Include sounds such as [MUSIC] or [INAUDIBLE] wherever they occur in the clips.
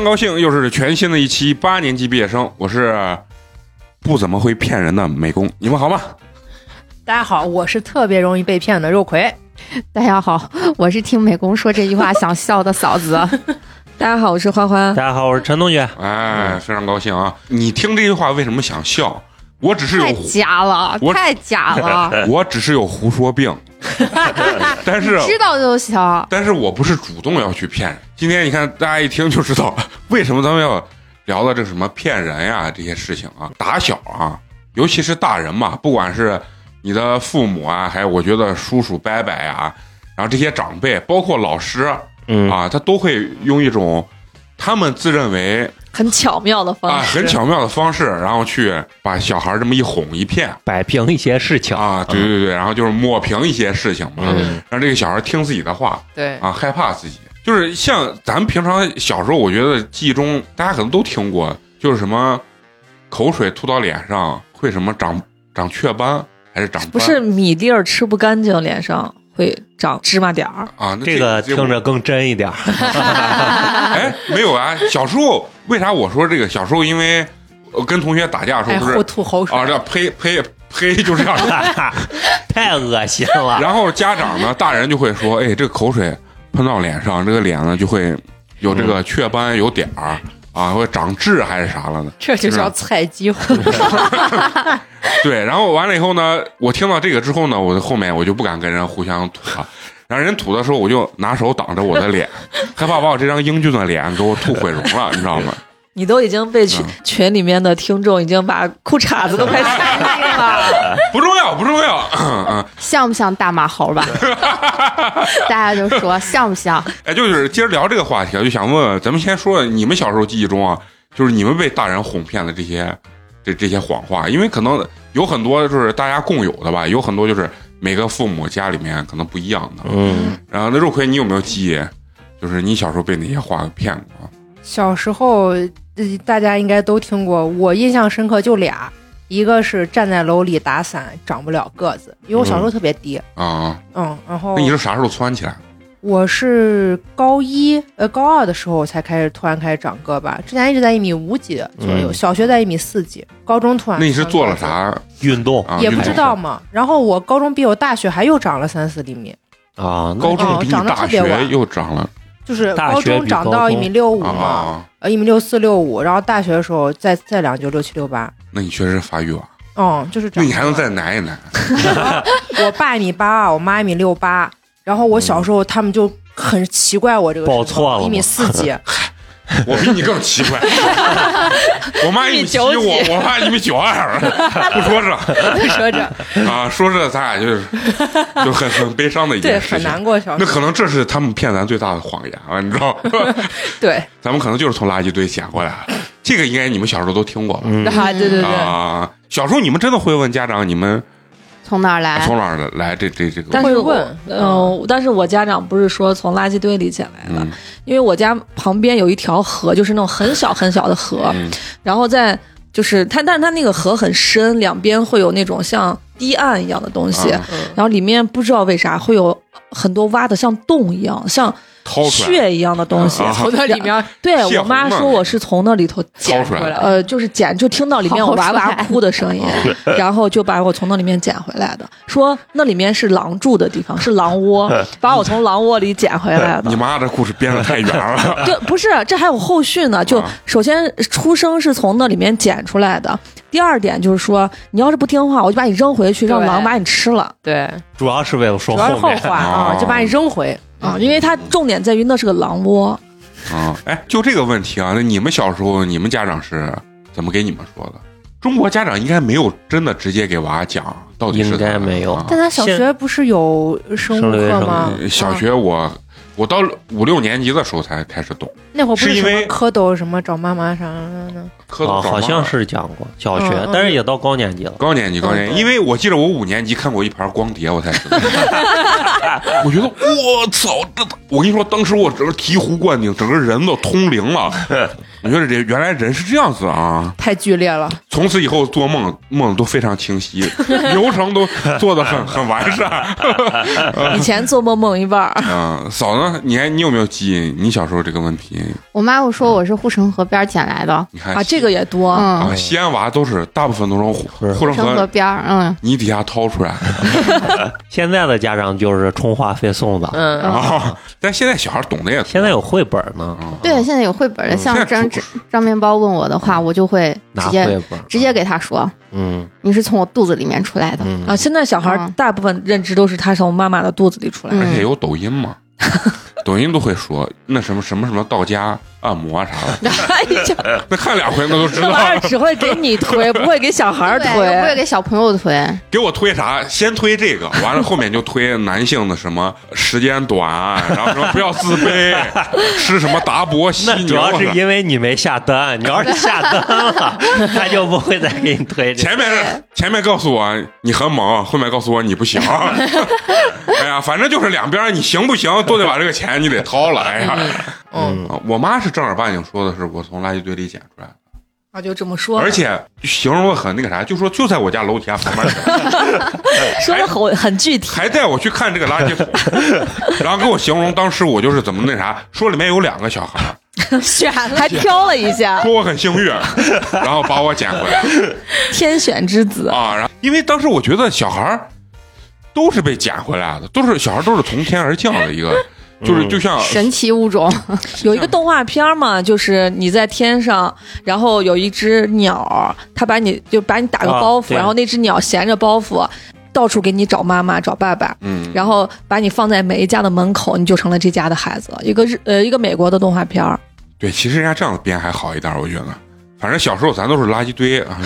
常高兴，又是全新的一期八年级毕业生，我是不怎么会骗人的美工，你们好吗？大家好，我是特别容易被骗的肉葵。[LAUGHS] 大家好，我是听美工说这句话想笑的嫂子。[LAUGHS] 大家好，我是欢欢。大家好，我是陈同学。哎，非常高兴啊！你听这句话为什么想笑？我只是有太假了，我太假了，[LAUGHS] 我只是有胡说病，[LAUGHS] 但是知道就行。但是我不是主动要去骗人。今天你看，大家一听就知道为什么咱们要聊到这什么骗人呀这些事情啊。打小啊，尤其是大人嘛，不管是你的父母啊，还有我觉得叔叔伯伯呀，然后这些长辈，包括老师嗯啊，他都会用一种他们自认为很巧妙的方啊式，很巧妙的方式，然后去把小孩这么一哄一骗。摆平一些事情。啊，对对对，然后就是抹平一些事情嘛，嗯。让这个小孩听自己的话对，啊，害怕自己。就是像咱们平常小时候，我觉得记忆中大家可能都听过，就是什么口水吐到脸上会什么长长雀斑还是长斑？不是米粒儿吃不干净，脸上会长芝麻点儿。啊？那这个听着更真一点儿。[LAUGHS] 哎没有啊，小时候为啥我说这个？小时候因为我跟同学打架的时哎，候不是互吐口水啊，这呸呸呸，就这样。[LAUGHS] 太恶心了。然后家长呢，大人就会说，哎，这个口水喷到脸上，这个脸呢就会有这个雀斑、有点儿啊，会长痣还是啥了呢？这就叫菜鸡糊。[LAUGHS] 对，然后完了以后呢，我听到这个之后呢，我的后面我就不敢跟人互相吐了。然后人吐的时候，我就拿手挡着我的脸，害怕把我这张英俊的脸给我吐毁容了，你知道吗？你都已经被群、群里面的听众已经把裤衩子都快塞进了。[LAUGHS] 不重要，不重要。嗯，[LAUGHS] 像不像大马猴吧？[LAUGHS] 大家就说像不像？哎，就是接着聊这个话题啊，就想问问，咱们先说你们小时候记忆中啊，就是你们被大人哄骗的这些这这些谎话，因为可能有很多就是大家共有的吧，有很多就是每个父母家里面可能不一样的。嗯，然后那肉葵，你有没有记忆？就是你小时候被哪些话骗过？小时候，呃大家应该都听过，我印象深刻就俩，一个是站在楼里打伞长不了个子，因为我小时候特别低，啊，嗯，然后那你是啥时候窜起来？我是高一呃高二的时候才开始突然开始长个吧，之前一直在一米五几左右，嗯小学在一米四几，高中突然那你是做了啥运动啊？也不知道嘛。然后我高中比，我大学还又长了三四厘米，啊，高中比你哦长得大学特别晚又长了就是高中长到一米六五啊。嘛，一米六四六五，然后大学的时候再再量就六七六八，那你确实发育晚，嗯，就是长那你还能再奶一奶？[LAUGHS] 我爸一米八二，我妈一米六八，然后我小时候他们就很奇怪我这个报错了一米四几，[LAUGHS] [LAUGHS] 我比你更奇怪，[LAUGHS] 我妈一米七，1.9几我我妈一米九二，[LAUGHS] 不说这不说这啊，说这咱俩就是就很很悲伤的一对件事情。很难过。小时候那可能这是他们骗咱最大的谎言了，你知道？对咱们可能就是从垃圾堆捡过来的。这个应该你们小时候都听过吧？对对对。啊，小时候你们真的会问家长你们从哪儿来？从哪儿来这这这个？但是问嗯、但是我家长不是说从垃圾堆里捡来的，嗯因为我家旁边有一条河，就是那种很小很小的河，嗯然后在就是它，但是它那个河很深，两边会有那种像堤岸一样的东西，啊然后里面不知道为啥会有很多挖的像洞一样，像掏出来血一样的东西。啊 [LAUGHS] 从那里面 [LAUGHS] 对我妈说我是从那里头捡出来的。呃，就是捡，就听到里面有哇哇哭的声音，然后就把我从那里面捡回来的。说那里面是狼住的地方，是狼窝，[LAUGHS] 把我从狼窝里捡回来的你。妈这故事编的太远了。对，不是，这还有后续呢。就啊首先出生是从那里面捡出来的，第二点就是说，你要是不听话，我就把你扔回去，让狼把你吃了对，主要是为了说主要是后。话啊，哦就把你扔回。啊，因为它重点在于那是个狼窝。啊，哎，就这个问题啊，那你们小时候，你们家长是怎么给你们说的？中国家长应该没有真的直接给娃讲到底是应该没有啊但他小学不是有生物课吗？呃小学我我到五六年级的时候才开始懂，那会儿不是因为蝌蚪什么找妈妈啥？呢？啊，蝌蚪好像是讲过小学但是也到高年级了。高年级高年级，因为我记得我五年级看过一盘光碟，我才知道。[LAUGHS] 我觉得我操，这我跟你说，当时我整个醍醐灌顶，整个人都通灵了。[LAUGHS] 我觉得这原来人是这样子啊！太剧烈了，从此以后做梦梦都非常清晰，流程都做的很很完善。以前做梦梦一半儿，[LAUGHS] 嗯，嫂子，你还你有没有基因？你小时候这个问题，我妈会说我是护城河边捡来的，你看啊，这个也多。啊，嗯，西安娃都是大部分都从护是护城护城河河边儿，嗯，泥底下掏出来。[LAUGHS] 现在的家长就是充话费送的，嗯，啊。但现在小孩懂得也多。现在有绘本呢，对，现在有绘本的，嗯。像张出张面包问我的话，我就会拿直接绘本，直接给他说，嗯。你是从我肚子里面出来的，嗯。啊，现在小孩大部分认知都是他从妈妈的肚子里出来的。嗯。而且有抖音嘛，呵 [LAUGHS] 呵 [LAUGHS] 抖音都会说那什么什么什么到家按摩啊啥的，[LAUGHS] 那看两回那都知道。那玩意儿只会给你推，不会给小孩儿 [LAUGHS] 对，我不会。给小朋友推，给我推啥？先推这个，完了后面就推男性的什么时间短，然后什么不要自卑，吃什么达博西牛那主要是啊。因为你没下单，你要是下单了，他就不会再给你推这个。前面前面告诉我你很猛，后面告诉我你不行。哎呀，反正就是两边你行不行都得把这个钱你得掏了。哎呀，嗯，啊我妈是正儿八经说的是我从垃圾堆里捡出来的。啊，就这么说，而且形容的很那个啥，就说就在我家楼底下旁边，[LAUGHS] 说的很很具体。还带我去看这个垃圾桶，然后给我形容当时我就是怎么那啥，说里面有两个小孩，[LAUGHS] 选还挑了一下，说我很幸运，[LAUGHS] 然后把我捡回来天选之子。啊。然后因为当时我觉得小孩都是被捡回来的，都是小孩都是从天而降的一个，就是就像神奇物种，[LAUGHS] 有一个动画片嘛，就是你在天上，然后有一只鸟，它把你就把你打个啊包袱，对然后那只鸟衔着包袱。到处给你找妈妈找爸爸，嗯，然后把你放在每一家的门口，你就成了这家的孩子。一个日呃一个美国的动画片儿，对，其实人家这样编还好一点，我觉得。反正小时候咱都是垃圾堆啊，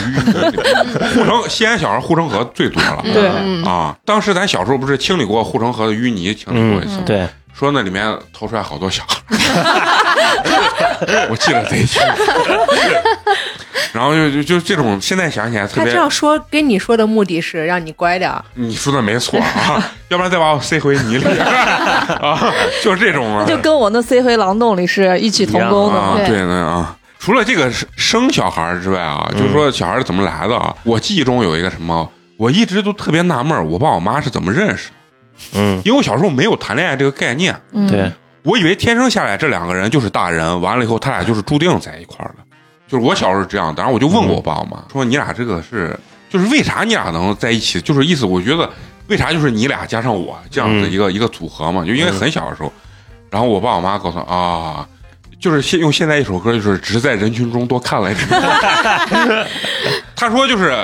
[LAUGHS] 护城西安小孩护城河最多了。对嗯，啊，当时咱小时候不是清理过护城河的淤泥，清理过一次，嗯，对，说那里面掏出来好多小孩，[LAUGHS] 我记得贼清。然后就就就这种，现在想起来特别他这，样说跟你说的目的是让你乖点儿，你说的没错啊，要不然再把我塞回泥里 [LAUGHS] 啊，就是这种啊，就跟我那塞回狼洞里是异曲同工的啊，嘛。对的啊。除了这个生生小孩之外啊，就是说小孩是怎么来的啊？我记忆中有一个什么，我一直都特别纳闷，我爸我妈是怎么认识的？嗯，因为我小时候没有谈恋爱这个概念，嗯对，我以为天生下来这两个人就是大人，完了以后他俩就是注定在一块儿的。就是我小时候是这样，当然我就问过我爸我妈，说你俩这个是，就是为啥你俩能在一起？就是意思，我觉得为啥就是你俩加上我这样的一个、一个组合嘛？就因为很小的时候，然后我爸我妈告诉我啊，就是现用现在一首歌，就是只是在人群中多看了一眼。[LAUGHS] 他说就是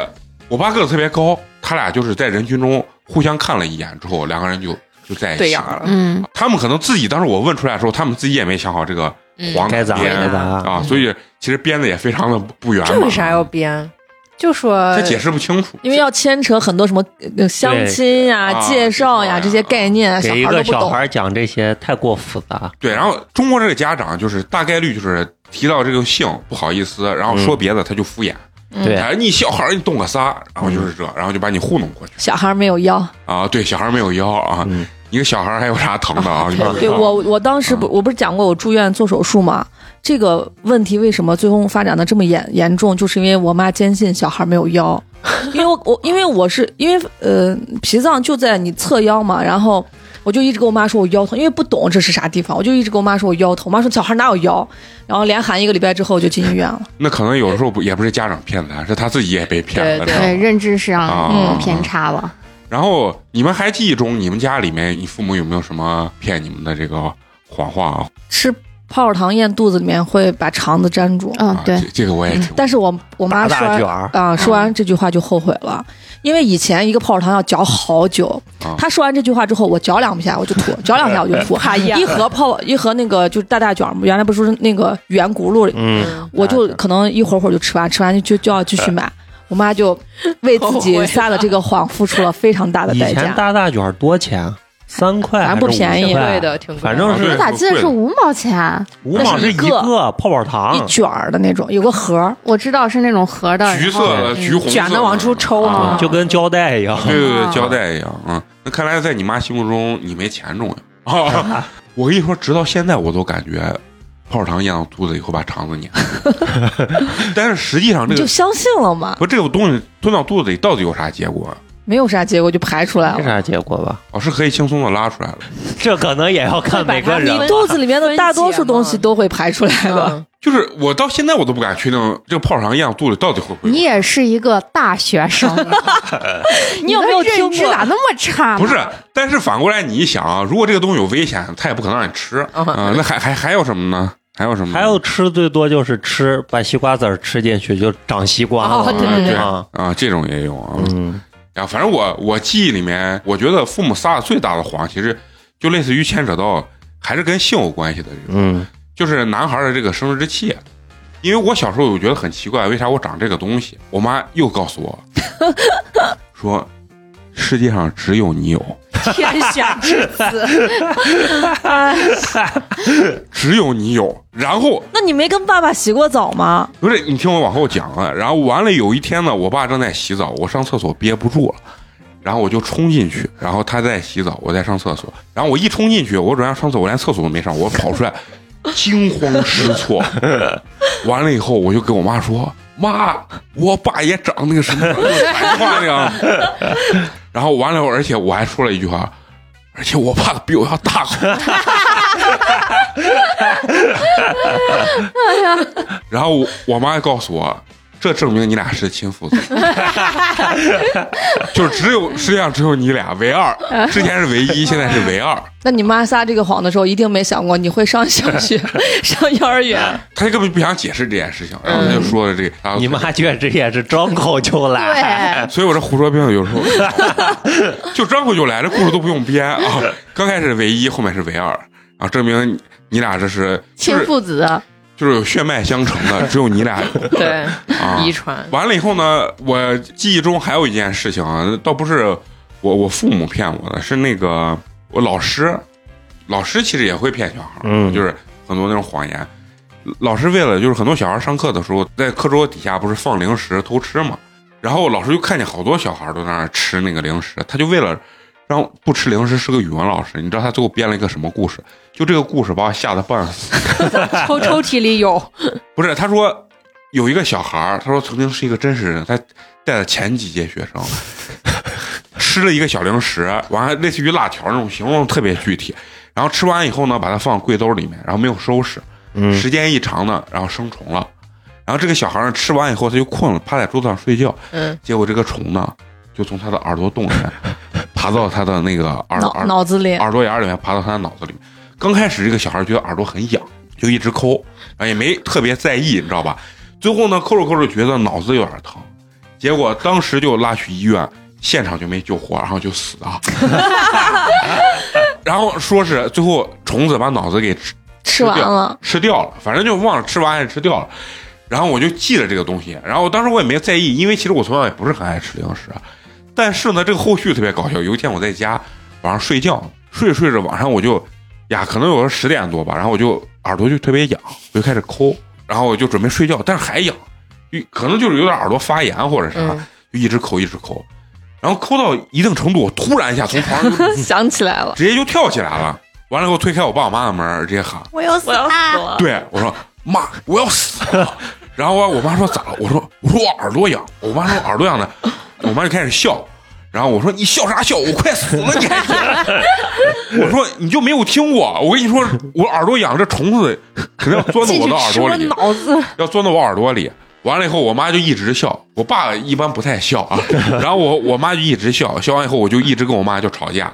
我爸个子特别高，他俩就是在人群中互相看了一眼之后，两个人就就在一起了。嗯，他们可能自己当时我问出来的时候，他们自己也没想好这个黄该咋编该咋啊，所以其实编的也非常的不圆满。这为啥要编？就说他解释不清楚？因为要牵扯很多什么呃相亲呀、啊介绍呀这些概念，小给一孩都不懂。个小孩讲这些太过复杂。对，然后中国这个家长就是大概率就是提到这个姓不好意思，然后说别的他就敷衍。对哎，你小孩儿你动个啥，然后就是这，然后就把你糊弄过去小孩没有腰，啊。对，小孩儿没有腰啊，嗯一个小孩儿还有啥疼的啊？[LAUGHS] 对我，我当时不，我不是讲过我住院做手术吗？这个问题为什么最后发展的这么严严重？就是因为我妈坚信小孩没有腰，[LAUGHS] 因为我我因为我是因为呃脾脏就在你侧腰嘛，然后我就一直跟我妈说我腰疼，因为不懂这是啥地方，我就一直跟我妈说我腰疼。我妈说小孩哪有腰？然后连喊一个礼拜之后我就进医院了。那可能有的时候不也不是家长骗他，是他自己也被骗了。对对，认知上啊有偏差了。然后你们还记忆中，你们家里面，你父母有没有什么骗你们的这个谎话啊？吃泡泡糖咽肚子里面会把肠子粘住。嗯啊，对这，个我也。但是我我妈说完啊、说完这句话就后悔了，因为以前一个泡泡糖要嚼好久。啊她说完这句话之后，我嚼两下我就吐，[LAUGHS] 嚼两下我就吐。一盒泡一盒那个就是大大卷儿，原来不是那个圆轱辘，嗯，我就可能一会儿会儿就吃完，吃完就就就要继续买。我妈就为自己撒的这个谎付出了非常大的代价。前大大卷多钱？三块反正不便宜五块贵的挺贵反正是我咋记得是五毛钱？五毛是一个个泡泡糖一，卷儿的那种，有个盒儿，我知道是那种盒的，橘色的、橘红色卷的往出抽啊啊就跟胶带一样。对对对，啊胶带一样啊。那看来在你妈心目中，你没钱重要啊。[LAUGHS] 我跟你说，直到现在我都感觉泡泡糖咽到肚子以后把肠子粘，[LAUGHS] 但是实际上这个你就相信了嘛？不这个东西吞到肚子里到底有啥结果？没有啥结果就排出来了。没啥结果吧？哦，是可以轻松的拉出来了。[LAUGHS] 这可能也要看每 [LAUGHS] 个人你肚子里面的大多数东西都会排出来的。嗯就是我到现在我都不敢确定这个泡泡糖咽肚子里到底会不会有。你也是一个大学生，[LAUGHS] 你有没有听过认知咋那么差呢？不是，但是反过来你一想啊，如果这个东西有危险，他也不可能让你吃啊、嗯那还还还有什么呢？还有什么呢？还有吃最多就是吃把西瓜籽儿吃进去就长西瓜了。哦对对对啊，啊，这种也有啊。嗯，呀，反正我我记忆里面，我觉得父母撒的最大的谎，其实就类似于牵扯到还是跟性有关系的这种，嗯，就是男孩的这个生殖器。因为我小时候我觉得很奇怪，为啥我长这个东西？我妈又告诉我 [LAUGHS] 说，世界上只有你有，[LAUGHS] 天选之子，[LAUGHS] 只有你有。然后那你没跟爸爸洗过澡吗？不是你听我往后讲啊，然后完了有一天呢，我爸正在洗澡，我上厕所憋不住了。然后我就冲进去，然后他在洗澡，我在上厕所。然后我一冲进去，我准备上厕所，我连厕所都没上，我跑出来，惊慌失措。完了以后，我就跟我妈说：“妈，我爸也长那个什么白话那样。”然后完了，而且我还说了一句话，而且我爸比我要大。[LAUGHS] 然后我我妈告诉我，这证明你俩是亲父子，[LAUGHS] 就是只有世界上只有你俩唯二，之前是唯一，现在是唯二。[LAUGHS] 那你妈撒这个谎的时候，一定没想过你会上小学、[LAUGHS] 上幼儿园。他根本不想解释这件事情，然后他就说了这个，然后你妈确实也是张口就来。对，所以我这胡说八道有时候就张口就来，这故事都不用编啊。刚开始唯一，后面是唯二啊，证明你你俩这是亲父子，就是有血脉相承的，只有你俩有 [LAUGHS] 对，啊。遗传。完了以后呢，我记忆中还有一件事情啊，倒不是我我父母骗我的，是那个我老师，老师其实也会骗小孩，嗯就是很多那种谎言。老师为了就是很多小孩上课的时候，在课桌底下不是放零食偷吃嘛，然后老师就看见好多小孩都在那吃那个零食，他就为了让不吃零食是个语文老师，你知道他最后编了一个什么故事？就这个故事把我吓得半死。[LAUGHS] 抽抽屉里有，[LAUGHS] 不是，他说有一个小孩儿，他说曾经是一个真实人，他带了前几届学生，吃了一个小零食，完了类似于辣条那种，形容特别具体。然后吃完以后呢，把它放柜兜里面，然后没有收拾。嗯时间一长呢，然后生虫了。然后这个小孩儿呢吃完以后他就困了，趴在桌子上睡觉。嗯，结果这个虫呢，就从他的耳朵洞里面爬到他的那个耳脑耳脑子里，耳朵眼里面爬到他的脑子里面。刚开始这个小孩觉得耳朵很痒，就一直抠，然后也没特别在意，你知道吧？最后呢，抠着抠着觉得脑子有点疼，结果当时就拉去医院，现场就没救活，然后就死了。[LAUGHS] 然后说是最后虫子把脑子给吃吃完了，吃掉了，反正就忘了吃完还是吃掉了。然后我就记了这个东西，然后当时我也没在意，因为其实我从小也不是很爱吃零食。但是呢，这个后续特别搞笑。有一天我在家晚上睡觉，睡着睡着晚上我就呀，可能有个十点多吧，然后我就耳朵就特别痒，我就开始抠，然后我就准备睡觉，但是还痒，就可能就是有点耳朵发炎或者啥，嗯就一直抠一直抠，然后抠到一定程度，我突然一下从床上就 [LAUGHS] 想起来了，直接就跳起来了。完了以后推开我爸我妈的门，直接喊。我要死！了。对我说妈，我要死了。然后我我妈说咋了？我说我说我耳朵痒。我妈说耳朵痒的，我妈就开始笑。然后我说你笑啥笑？我快死了，你还笑？[LAUGHS] 我说你就没有听过？我跟你说，我耳朵痒，这虫子肯定要钻到我的耳朵里，脑子，要钻到我耳朵里。完了以后，我妈就一直笑，我爸一般不太笑啊。然后我我妈就一直笑，笑完以后我就一直跟我妈就吵架。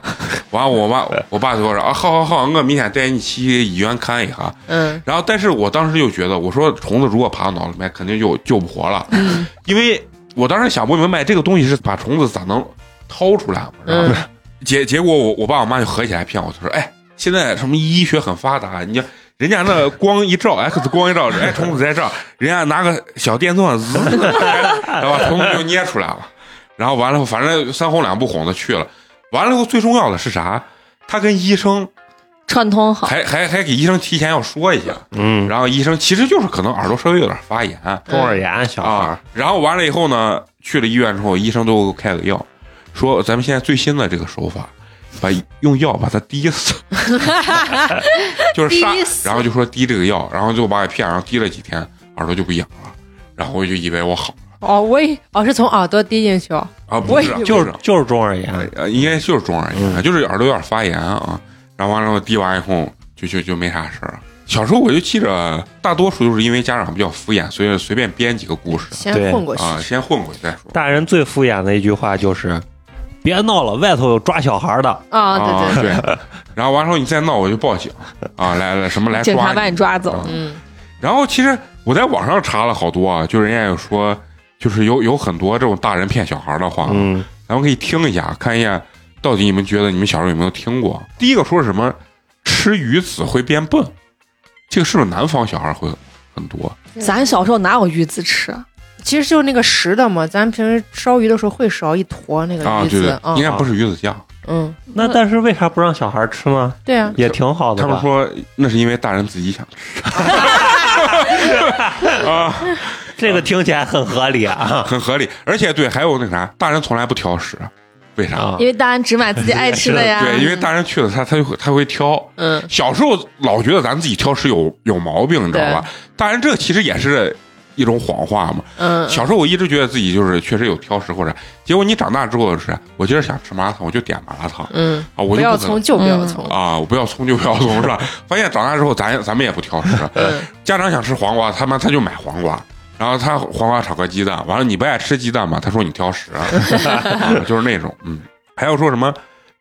完了我妈我爸就说啊，好好好，我明天带你去医院看一下。嗯，然后，但是我当时就觉得，我说虫子如果爬到脑里面，肯定就救不活了。嗯，因为我当时想不明白这个东西是把虫子咋能掏出来嘛？然后、结结果我我爸我妈就合起来骗我，他说：“哎，现在什么医学很发达，你人家那光一照，X 光一照，哎，虫子在这儿，人家拿个小电钻，滋，[LAUGHS] 然后把虫子就捏出来了。然后完了，反正三哄两不哄的去了。完了以后，最重要的是啥？他跟医生串通好，还还还给医生提前要说一下，嗯，然后医生其实就是可能耳朵稍微有点发炎。中耳炎小孩？啊，，然后完了以后呢，去了医院之后，医生都给我开个药，说咱们现在最新的这个手法，把用药把它滴死，[LAUGHS] 就是杀滴，死。然后就说滴这个药，然后就把我骗，然后滴了几天，耳朵就不痒了，然后我就以为我好了。哦，我以哦是从耳朵滴进去哦，啊，不是就是就是中耳炎，呃，应该就是中耳炎，就是耳朵有点发炎啊。然后完了我滴完以后就就就没啥事儿了。小时候我就记着，大多数就是因为家长比较敷衍，所以随便编几个故事先混过去。啊，先混过去再说。大人最敷衍的一句话就是：“别闹了，外头有抓小孩的。啊，对对，对，然后完了后你再闹我就报警啊，来来什么来警察把你抓走。嗯，然后其实我在网上查了好多啊，就人家有说，就是有有很多这种大人骗小孩的话，嗯，咱们可以听一下，看一下到底你们觉得你们小时候有没有听过？第一个说是什么吃鱼籽会变笨，这个是不是南方小孩会很多？咱小时候哪有鱼籽吃？其实就是那个实的嘛，咱平时烧鱼的时候会烧一坨那个啊，鱼对对籽，，嗯应该不是鱼子酱。嗯，那但是为啥不让小孩吃吗？对啊，也挺好的。他们说那是因为大人自己想吃 [LAUGHS] 啊，这个听起来很合理啊。很合理。而且对，还有那啥，大人从来不挑食，为啥？啊因为大人只买自己爱吃的呀。[LAUGHS] 对，因为大人去了，他他就会他会挑。嗯，小时候老觉得咱自己挑食有有毛病，你知道吧？当然这其实也是一种谎话嘛。嗯，小时候我一直觉得自己就是确实有挑食或者，结果你长大之后是，我今儿想吃麻辣烫，我就点麻辣烫嗯，啊，我不要葱就不要嗯葱，啊，我不要葱就不要葱是吧？发现长大之后咱咱们也不挑食，嗯，家长想吃黄瓜，他妈他就买黄瓜。然后他黄瓜炒个鸡蛋，完了你不爱吃鸡蛋嘛？他说你挑食，啊、[LAUGHS] 就是那种，嗯，还有说什么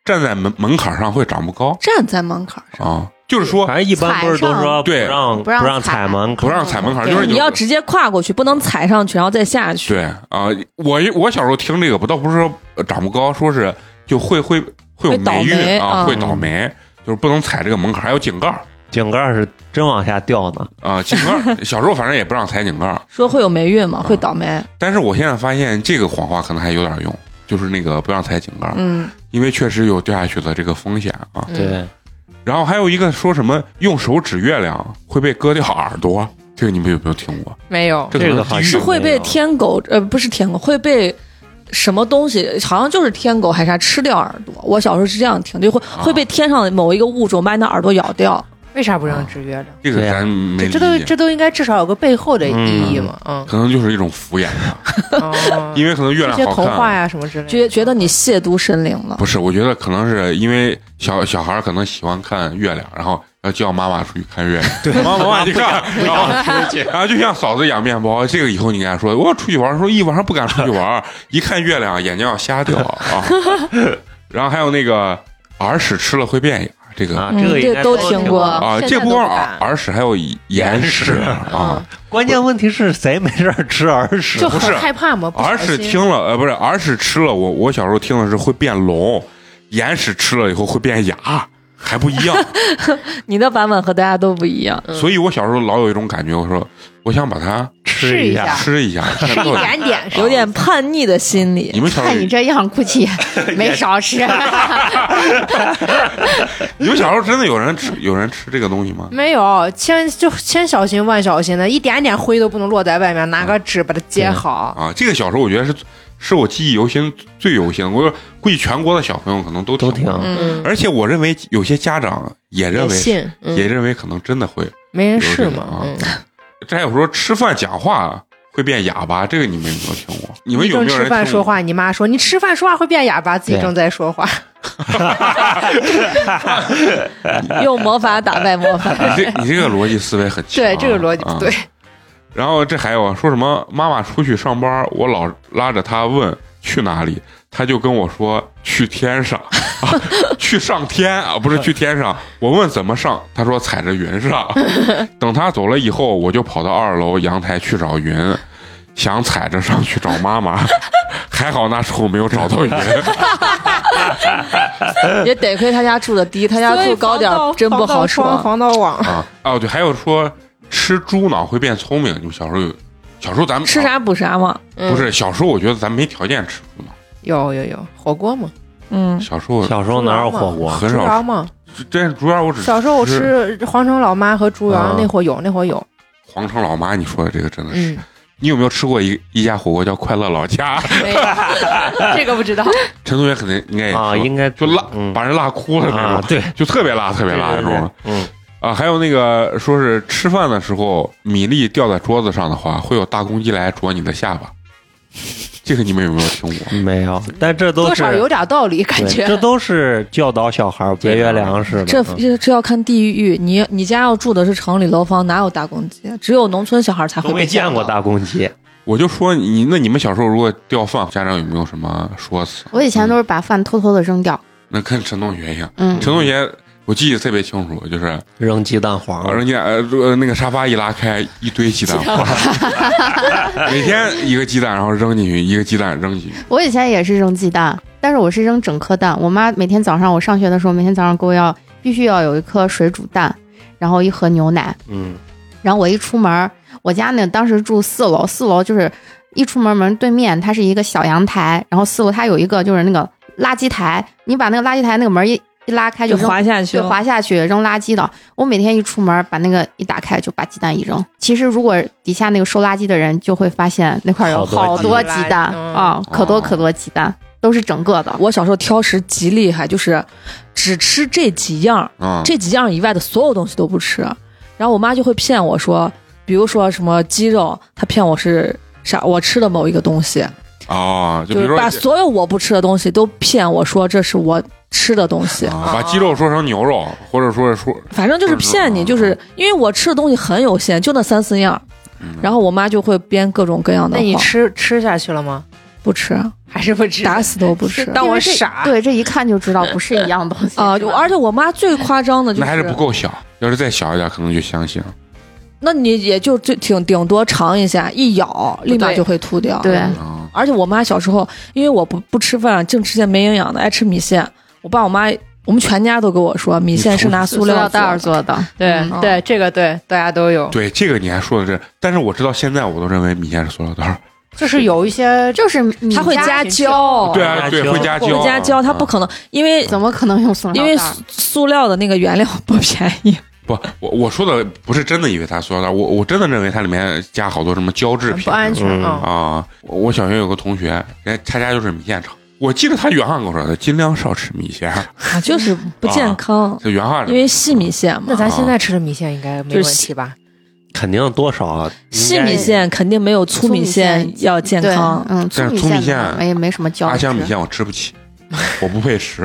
站在门门槛上会长不高。站在门槛上，啊，就是说反正一般不是都说不对。让不让让踩。踩门不让踩门槛，对就是你要直接跨过去，不能踩上去然后再下去。对啊，我我小时候听这个，不倒不是说呃长不高，说是就会会会有会倒霉运啊，嗯。会倒霉，就是不能踩这个门槛，还有井盖儿井盖是真往下掉呢。啊，井盖儿小时候反正也不让踩井盖儿，[LAUGHS] 说会有霉运嘛，会倒霉。但是我现在发现这个谎话可能还有点用，就是那个不让踩井盖儿，嗯，因为确实有掉下去的这个风险啊。嗯对，然后还有一个说什么用手指月亮会被割掉耳朵，这个你们有没有听过？没有，这个是会被天狗呃不是天狗会被。什么东西好像就是天狗还是啥吃掉耳朵？我小时候是这样听的，就会啊会被天上的某一个物种把你的耳朵咬掉。为啥不让指月亮？这个咱没这都理解，这都应该至少有个背后的意义嘛，嗯，可能就是一种敷衍吧，哦 [LAUGHS] 因为可能月亮好看。童话呀什么之类的，觉觉得你亵渎神灵了不，是，我觉得可能是因为小小孩儿可能喜欢看月亮，然后要叫妈妈出去看月亮。[LAUGHS] 对，[LAUGHS] 妈妈妈妈你看，然后然后就像嫂子养面包，这个以后你跟他说，我出去玩儿，说一晚上不敢出去玩儿，一看月亮眼睛要瞎掉啊。然后还有那个耳屎吃了会变哑，这个这个应该都听过啊，这不光耳耳屎，还有眼屎啊。关键问题是谁没事儿吃耳屎就？不是很害怕嘛，耳屎听了，呃，不是耳屎吃了，我我小时候听的是会变聋，眼屎吃了以后会变哑，还不一样。[LAUGHS] 你的版本和大家都不一样。嗯所以我小时候老有一种感觉，我说我想把它吃一下试一下，吃一下，吃一点点，有点叛逆的心理你。们小时候看你这样，估计 [LAUGHS] 没少吃。[LAUGHS] 你们小时候真的有人吃有人吃这个东西吗？没有，千就千小心万小心的，一点点灰都不能落在外面，拿个纸把它接好。啊，这个小时候我觉得是是我记忆犹新最犹新的，我估计全国的小朋友可能都都听过听嗯，而且我认为有些家长也认为也信，嗯也认为可能真的会。没人试嘛啊，嗯，这还有说吃饭讲话会变哑巴，这个你们有没有听过？你们有没有正吃？饭说话，你妈说你吃饭说话会变哑巴，自己正在说话，[LAUGHS] 用魔法打败魔法。你这你这个逻辑思维很强啊，对这个逻辑不对啊。然后这还有说什么妈妈出去上班，我老拉着她问去哪里，她就跟我说去天上，[LAUGHS] 啊、去上天啊，不是去天上。我问怎么上，她说踩着云上。[LAUGHS] 等她走了以后，我就跑到二楼阳台去找云，想踩着上去找妈妈，[LAUGHS] 还好那时候没有找到云。也得亏他家住的低，他家住高点真不好说。防盗网，啊哦对，还有说吃猪脑会变聪明，你们小时候有，小时候咱们吃啥补啥嘛。嗯不是小时候，我觉得咱没条件吃猪脑。有有有火锅嘛，嗯，小时候小时候哪有火锅？猪很少圆嘛，这猪圆我只小时候我吃皇城老妈和猪圆啊那会儿有，那会儿有。皇城老妈，你说的这个真的是。嗯，你有没有吃过一一家火锅叫快乐老家？没有，[LAUGHS] 这个不知道。陈同学肯定应该也啊，说应该就辣，嗯把人辣哭了那种，，啊对，就特别辣，特别辣那种。嗯，啊。还有那个说是吃饭的时候米粒掉在桌子上的话，会有大公鸡来啄你的下巴。这个你们有没有听过？没有，但这都是多少有点道理，感觉。这都是教导小孩节约粮食的。这嗯这这要看地域，你你家要住的是城里楼房，哪有大公鸡？只有农村小孩才会都没被见过大公鸡，我就说你，那你们小时候如果掉饭，家长有没有什么说辞？我以前都是把饭偷偷的扔掉。那跟陈同学一样，嗯，陈同学我记得特别清楚，就是扔鸡蛋黄扔鸡蛋呃呃那个沙发一拉开，一堆鸡蛋黄，[LAUGHS] 每天一个鸡蛋，然后扔进去，一个鸡蛋扔进去。我以前也是扔鸡蛋，但是我是扔整颗蛋。我妈每天早上我上学的时候，每天早上给我要必须要有一颗水煮蛋，然后一盒牛奶。嗯，然后我一出门，我家那当时住四楼，四楼就是一出门门对面它是一个小阳台，然后四楼它有一个就是那个垃圾台，你把那个垃圾台那个门一一拉开就扔滑下去了。就滑下去扔垃圾的。我每天一出门把那个一打开就把鸡蛋一扔。其实如果底下那个收垃圾的人就会发现那块有好多鸡鸡蛋嗯啊，可多哦可多鸡蛋，都是整个的。我小时候挑食极厉害，就是只吃这几样，啊，这几样以外的所有东西都不吃。然后我妈就会骗我说，比如说什么鸡肉，她骗我是啥，我吃的某一个东西，哦，就比就是如说把所有我不吃的东西都骗我说这是我吃的东西。啊，把鸡肉说成牛肉，或者说是说，反正就是骗你，嗯就是因为我吃的东西很有限，就那三四样，嗯然后我妈就会编各种各样的那你，吃吃下去了吗？不吃，还是不吃？打死都不吃。当我傻。对，这一看就知道不是一样东西啊、而且我妈最夸张的就是，那还是不够小，要是再小一点，可能就相信了。那你也就最挺顶多尝一下，一咬立马就会吐掉。对啊，而且我妈小时候，因为我不不吃饭，净吃些没营养的，爱吃米线。我爸我妈，我们全家都跟我说，米线是拿塑塑料。袋做的，对嗯对，这个对，大家都有。对这个你还说的这，但是我知道现在我都认为米线是塑料袋。就是 [LAUGHS] 有一些就是米它会加胶，对啊，对，会加胶，会加胶，它不可能，因为怎么可能用塑料袋？因为塑塑料的那个原料不便宜。不，我我说的不是真的以为它塑料袋，我我真的认为它里面加好多什么胶制品不安全嗯啊。啊。我我小学有个同学，人家他家就是米线厂，我记得他原话跟我说的，尽量少吃米线，[LAUGHS] 啊，就是不健康，这原话因为细米线嘛，那咱现在吃的米线应该没问题吧？肯定多少啊细米线肯定没有粗米线要健康。嗯，但是粗米线也没没什么胶质。阿香米线我吃不起，[LAUGHS] 我不配吃，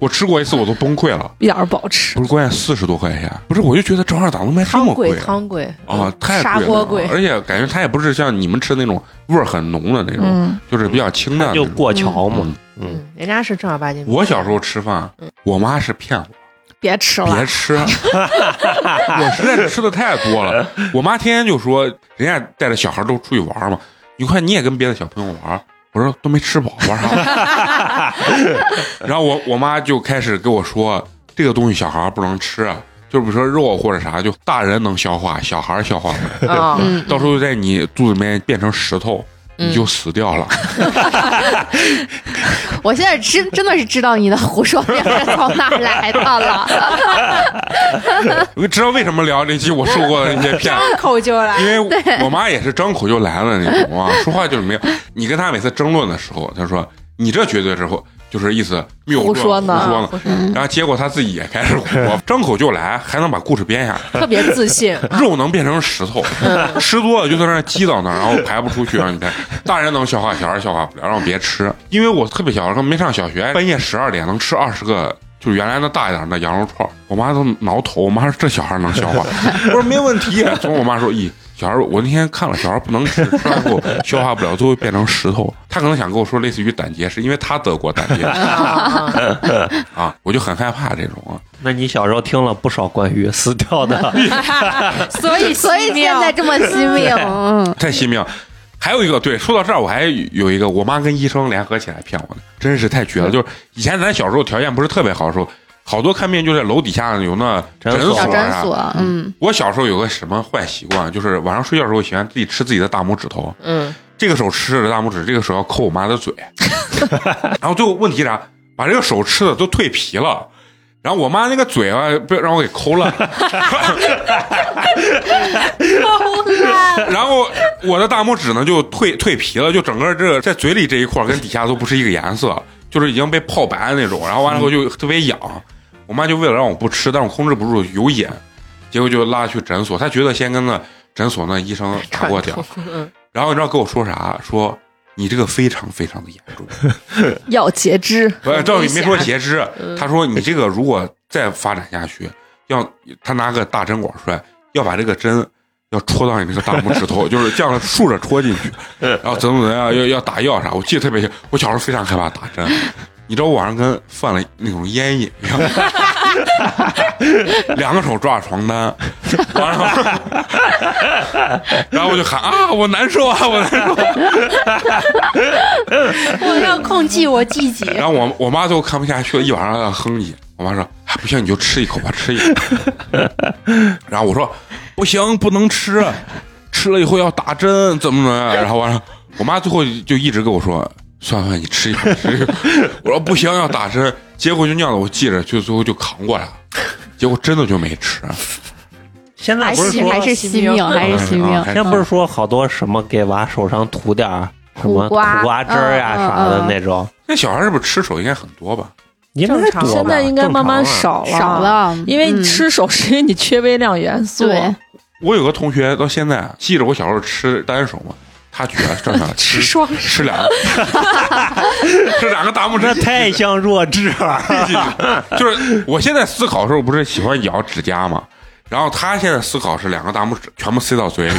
我吃过一次我都崩溃了。一点儿不好吃不，是关键四十多块钱，不是我就觉得这玩意儿咋能卖这么贵啊？汤贵啊，太贵了，砂锅贵。而且感觉它也不是像你们吃的那种味儿很浓的那种，嗯，就是比较清淡的那种。就过桥嘛嗯，嗯，嗯，人家是正儿八经。我小时候吃饭，我妈是骗我，别吃了，别吃，[LAUGHS] 我实在是吃的太多了。我妈天天就说，人家带着小孩都出去玩嘛，你快你也跟别的小朋友玩。我说都没吃饱，玩啥？[LAUGHS] 然后我我妈就开始跟我说，这个东西小孩不能吃啊，就比如说肉或者啥，就大人能消化，小孩消化不了。到时候在你肚子里面变成石头，嗯你就死掉了。[LAUGHS] 我现在知真的是知道你的胡说八道是从哪儿来的了。[LAUGHS] 我知道为什么聊这期我受过的那些骗？张口就来。因为我妈也是张口就来了那种啊，说话就是没有。你跟她每次争论的时候，她说你这绝对是后就是意思谬胡说呢胡说呢。嗯然后结果他自己也开始胡说，[LAUGHS] 张口就来，还能把故事编下来。特别自信，[LAUGHS] 肉能变成石头，吃多了就在那儿积到那儿，然后排不出去。让你看，大人能消化，小孩消化不了，让我别吃。因为我特别小，时候没上小学，半夜十二点能吃二十个，就是原来那大一点的羊肉串。我妈都挠头，我妈说这小孩能消化，我说没问题。从我妈说，咦，小孩，我那天看了，小孩不能吃，吃完后消化不了，最后变成石头。他可能想跟我说类似于胆结石，因为他得过胆结石 [LAUGHS] 啊啊，我就很害怕这种啊。那你小时候听了不少关于死掉的，所 [LAUGHS] 以所以现在这么惜命，嗯，太惜命。还有一个，对，说到这儿，我还有一个，我妈跟医生联合起来骗我的，真是太绝了。就是以前咱小时候条件不是特别好的时候，好多看病就在楼底下有那诊诊所啊。诊所，嗯，我小时候有个什么坏习惯，就是晚上睡觉的时候喜欢自己吃自己的大拇指头，嗯，这个手吃着大拇指，这个手要抠我妈的嘴，[LAUGHS] 然后最后问题是啥？把把这个手吃的都蜕皮了。然后我妈那个嘴啊，被让我给抠了。然后我的大拇指呢就蜕蜕皮了，就整个这在嘴里这一块跟底下都不是一个颜色，就是已经被泡白的那种。然后完了后就特别痒，我妈就为了让我不吃，但我控制不住有瘾，结果就拉去诊所。她觉得先跟那诊所那医生打过点儿，[LAUGHS] 嗯然后你知道跟我说啥？说你这个非常非常的严重。[LAUGHS] 要截肢，不是，赵宇没说截肢，[LAUGHS] 嗯他说你这个如果再发展下去，要他拿个大针管出来，要把这个针要戳到你那个大拇指头，[LAUGHS] 就是这样竖着戳进去，[LAUGHS] 然后怎么怎么样，要要打药啥。我记得特别清，我小时候非常害怕打针，[LAUGHS] 你知道我晚上跟犯了那种烟瘾一样，两个手抓着床单，完了，然后我就喊啊，我难受啊，我难受。我要控制我自己。然后我我妈最后看不下去了，一晚上要哼唧。我妈说：“哎，不行，你就吃一口吧，吃一口。”然后我说：“不行，不能吃，[LAUGHS] 吃了以后要打针，怎么怎么样。”然后完了，我妈最后就一直跟我说：“算了算了，你吃一口，吃一口。”我说：“不行，要打针。”结果就那样的，我记着，就最后就扛过来了。[LAUGHS] 结果真的就没吃。现在还不是说还是惜命，还是惜命啊。现在不是说好多什么给娃手上涂点什么苦瓜苦瓜汁儿呀啥的嗯那种，那小孩是不是吃手应该很多吧？应该正常多现在应该慢慢少了，少，了，因为吃手是因为你缺微量元素。对我有个同学到现在记着我小时候吃单手嘛，他觉得正常吃双吃两个，[LAUGHS] 这两个大拇指，太像弱智了。[LAUGHS] 就是我现在思考的时候，不是喜欢咬指甲嘛？然后他现在思考是两个大拇指全部塞到嘴里。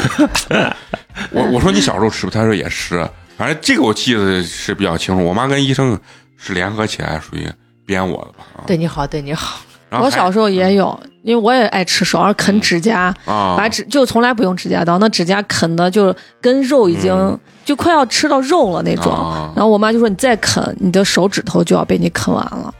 我我说你小时候吃不？他说也吃。反正这个我记得是比较清楚。我妈跟医生是联合起来，属于编我的吧？啊对你好，对你好。我小时候也有，因为我也爱吃手，而啃指甲，啊，把指就从来不用指甲刀，那指甲啃的就跟肉已经、嗯就快要吃到肉了那种。啊然后我妈就说你再啃，你的手指头就要被你啃完了，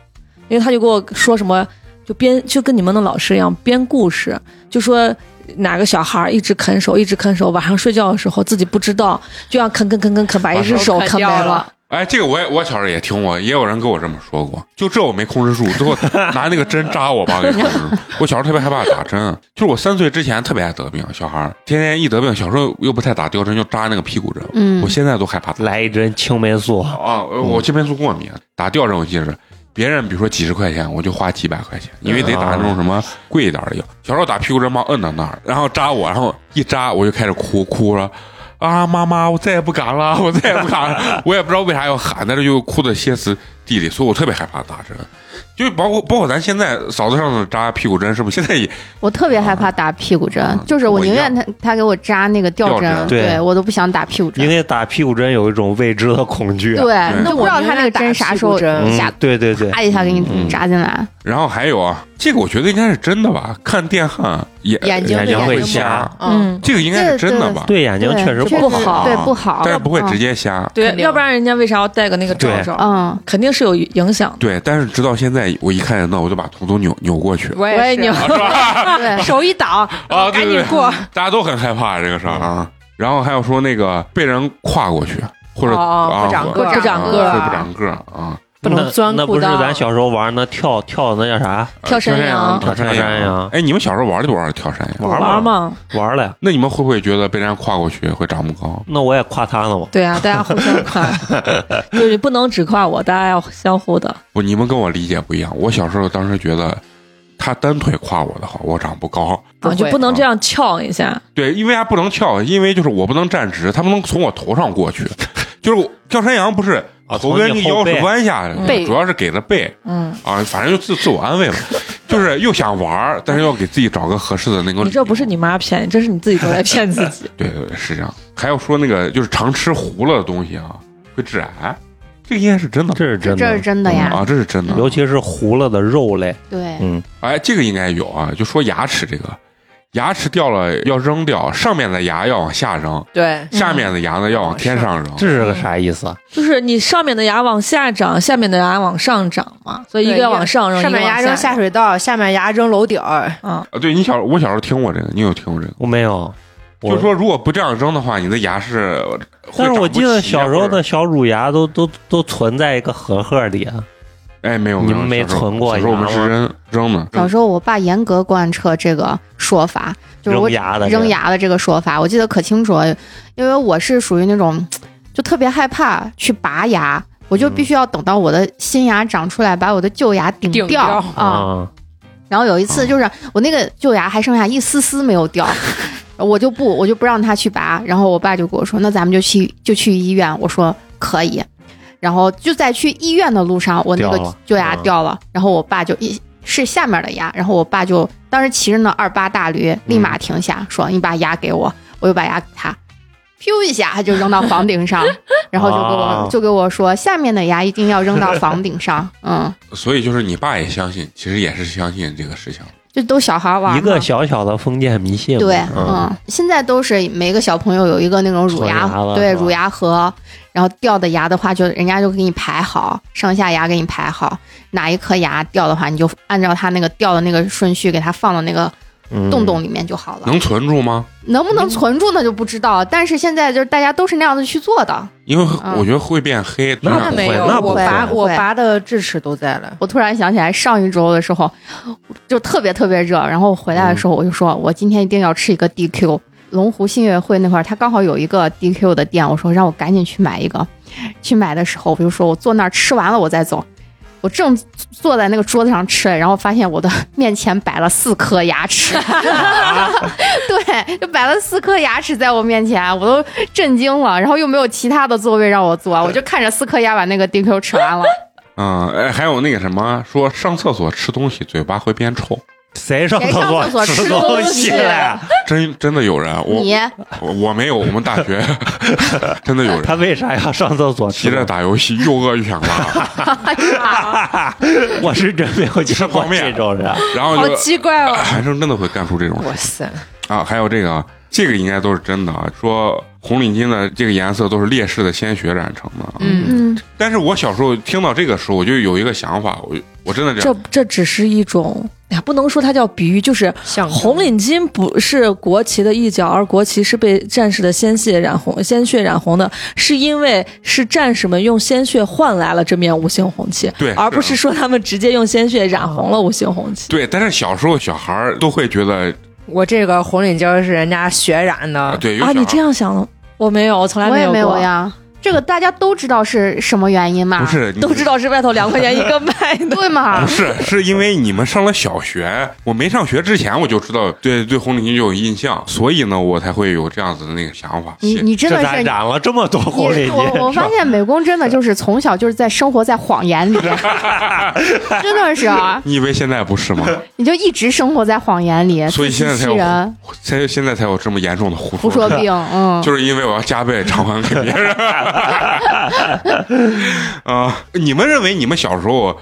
因为她就跟我说什么，就编就跟你们的老师一样编故事，就说哪个小孩一直啃手，一直啃手，晚上睡觉的时候自己不知道，就要啃啃啃啃啃，把一只手啃没了。哎，这个我也我小时候也听过，也有人跟我这么说过。就这我没控制住，最后拿那个针扎我吧，给控制住。我小时候特别害怕打针，就是我三岁之前特别爱得病，小孩儿天天一得病，小时候又不太打吊针，就扎那个屁股针。嗯我现在都害怕打。来一针青霉素，啊，呃我青霉素过敏，打吊针我记着，别人比如说几十块钱，我就花几百块钱，因为得打那种什么贵一点的药。小时候打屁股针，妈摁到那儿，然后扎我，然后一扎我就开始哭，哭了。啊，妈妈，我再也不敢了，我再也不敢了。我也不知道为啥要喊，但是就哭的歇斯底里，所以我特别害怕打针。就包括包括咱现在嫂子上次扎屁股针，是不是现在也 [LAUGHS] 我特别害怕打屁股针，就是我宁愿他他给我扎那个吊吊针针，对对我都不想打屁股针。因为打屁股针有一种未知的恐惧。对，对你都不知道他那个针啥时候我宁愿打屁股嗯一下，对对对，啪一下给你嗯扎进来。然后还有啊，这个我觉得应该是真的吧？看电焊眼眼睛眼睛会瞎嗯，嗯，这个应该是真的吧？对眼睛确实不不好对不好，但是不会直接。接瞎。对，要不然人家为啥要戴个那个罩罩？嗯，肯定是有影响的。对，但是直到现在，我一看见那，我就把头都扭扭过去。我也我也扭是，[LAUGHS] 吧？手一挡，啊，赶紧过。大家都很害怕这个事儿啊。然后还有说那个被人跨过去，或者不长个儿不长个不长个儿啊。不能钻那不是裤裆咱小时候玩那跳跳的那叫啥？跳山羊跳跳山羊哎，你们小时候玩没玩跳山羊？玩玩嘛，玩了呀，那你们会不会觉得被人家跨过去会长不高？那我也跨他了嘛。对啊，大家互相跨，[LAUGHS] 就是不能只跨我，大家要相互的。不，你们跟我理解不一样。我小时候当时觉得他单腿跨我的话，我长不高。不啊，就不能这样翘一下。对，因为啥不能翘？因为就是我不能站直，他不能从我头上过去。[LAUGHS] 就是我跳山羊不是啊头跟腰是弯下的，背主要是给的背嗯，啊，反正就自自我安慰嘛，就是又想玩，但是要给自己找个合适的那个。你这不是你妈骗你，这是你自己都在骗自己。[LAUGHS] 对对对，是这样。还要说那个就是常吃糊了的东西啊，会致癌，这个应该是真的。这是真的这是，真的呀。啊，这是真的。尤其是糊了的肉类，对，嗯，哎，这个应该有啊，就说牙齿这个，牙齿掉了要扔掉，上面的牙要往下扔，对，下面的牙呢要往天上扔。这是个啥意思啊？就是你上面的牙往下长，下面的牙往上长嘛，所以一个要往上扔，上面牙扔下水道，下面牙扔楼顶儿。啊，啊，对你小我小时候听过这个，你有听过这个？我没有，就是说，如果不这样扔的话，你的牙是会但是我记得小时候的小乳牙都都都存在一个盒盒里啊，哎，没有，你们没存过小时候我们是扔扔的，小时候我爸严格贯彻这个说法，就是我扔牙的这个扔牙的这个说法，我记得可清楚了，因为我是属于那种就特别害怕去拔牙，我就必须要等到我的新牙长出来，把我的旧牙顶顶掉。啊，然后有一次就是我那个旧牙还剩下一丝丝没有掉，[LAUGHS] 我就不我就不让他去拔，然后我爸就跟我说，那咱们就去就去医院，我说可以，然后就在去医院的路上，我那个旧牙嗯掉了，然后我爸就一是下面的牙，然后我爸就当时骑着那二八大驴，立马停下，说你把牙给我，我就把牙给他。咻一下就扔到房顶上，[LAUGHS] 然后就给我、哦就给我说，下面的牙一定要扔到房顶上，嗯，所以就是你爸也相信，其实也是相信这个事情。就都小孩玩嘛。一个小小的封建迷信。对，嗯，嗯，现在都是每个小朋友有一个那种乳牙，对乳牙盒，然后掉的牙的话，就人家就给你排好，上下牙给你排好，哪一颗牙掉的话，你就按照他那个掉的那个顺序给他放到那个嗯洞洞里面就好了。能存住吗？能不能存住那就不知道，但是现在就是大家都是那样子去做的。因为嗯我觉得会变黑。那没有，那不会我拔我拔的智齿都在了。我突然想起来，上一周的时候就特别特别热，然后回来的时候我就说，我今天一定要吃一个 DQ。龙湖信乐会那块儿，它刚好有一个 DQ 的店，我说让我赶紧去买一个。去买的时候，我就说我坐那儿吃完了我再走。我正坐在那个桌子上吃，然后发现我的面前摆了四颗牙齿，[LAUGHS] 对，就摆了四颗牙齿在我面前，我都震惊了。然后又没有其他的座位让我坐，我就看着四颗牙把那个 DQ 吃完了。嗯，哎，还有那个什么，说上厕所吃东西嘴巴会变臭，谁上厕所吃吃东东西？真真的有人，我你我我没有，我们大学 [LAUGHS] 真的有人他为啥要上厕所吃急？着打游戏，又饿又想拉，[LAUGHS] 我是真没有见过面这种人。好然后就奇怪哦！男生真的会干出这种事哇塞，啊。还有这个，这个应该都是真的啊，说红领巾的这个颜色都是烈士的鲜血染成的。嗯，嗯，但是我小时候听到这个时候，我就有一个想法，我我真的这这这只是一种，哎呀，不能说它叫比喻，就是红领巾不是国旗的一角，而国旗是被战士的鲜血染红，鲜血染红的，是因为是战士们用鲜血换来了这面五星红旗，对而不是说他们直接用鲜血染红了五星红旗。对，但是小时候小孩儿都会觉得我这个红领巾是人家血染的啊，，对，啊，你这样想的，我没有，我从来我也没有过有。呀。[LAUGHS] 这个大家都知道是什么原因嘛？不是都知道是外头两块钱一个 [LAUGHS] 卖的，对吗不？是，是因为你们上了小学，我没上学之前我就知道，对对红领巾就有印象，所以呢，我才会有这样子的那个想法。你你真的是咋染了这么多红领巾？我我发现美工真的就是从小就是在生活在谎言里，[LAUGHS] 真的是啊，[LAUGHS] 你以为现在不是吗？你就一直生活在谎言里，所以现在才有欺人，才现在才有这么严重的胡胡说病，嗯，就是因为我要加倍偿还给别人。[LAUGHS] 啊、你们认为你们小时候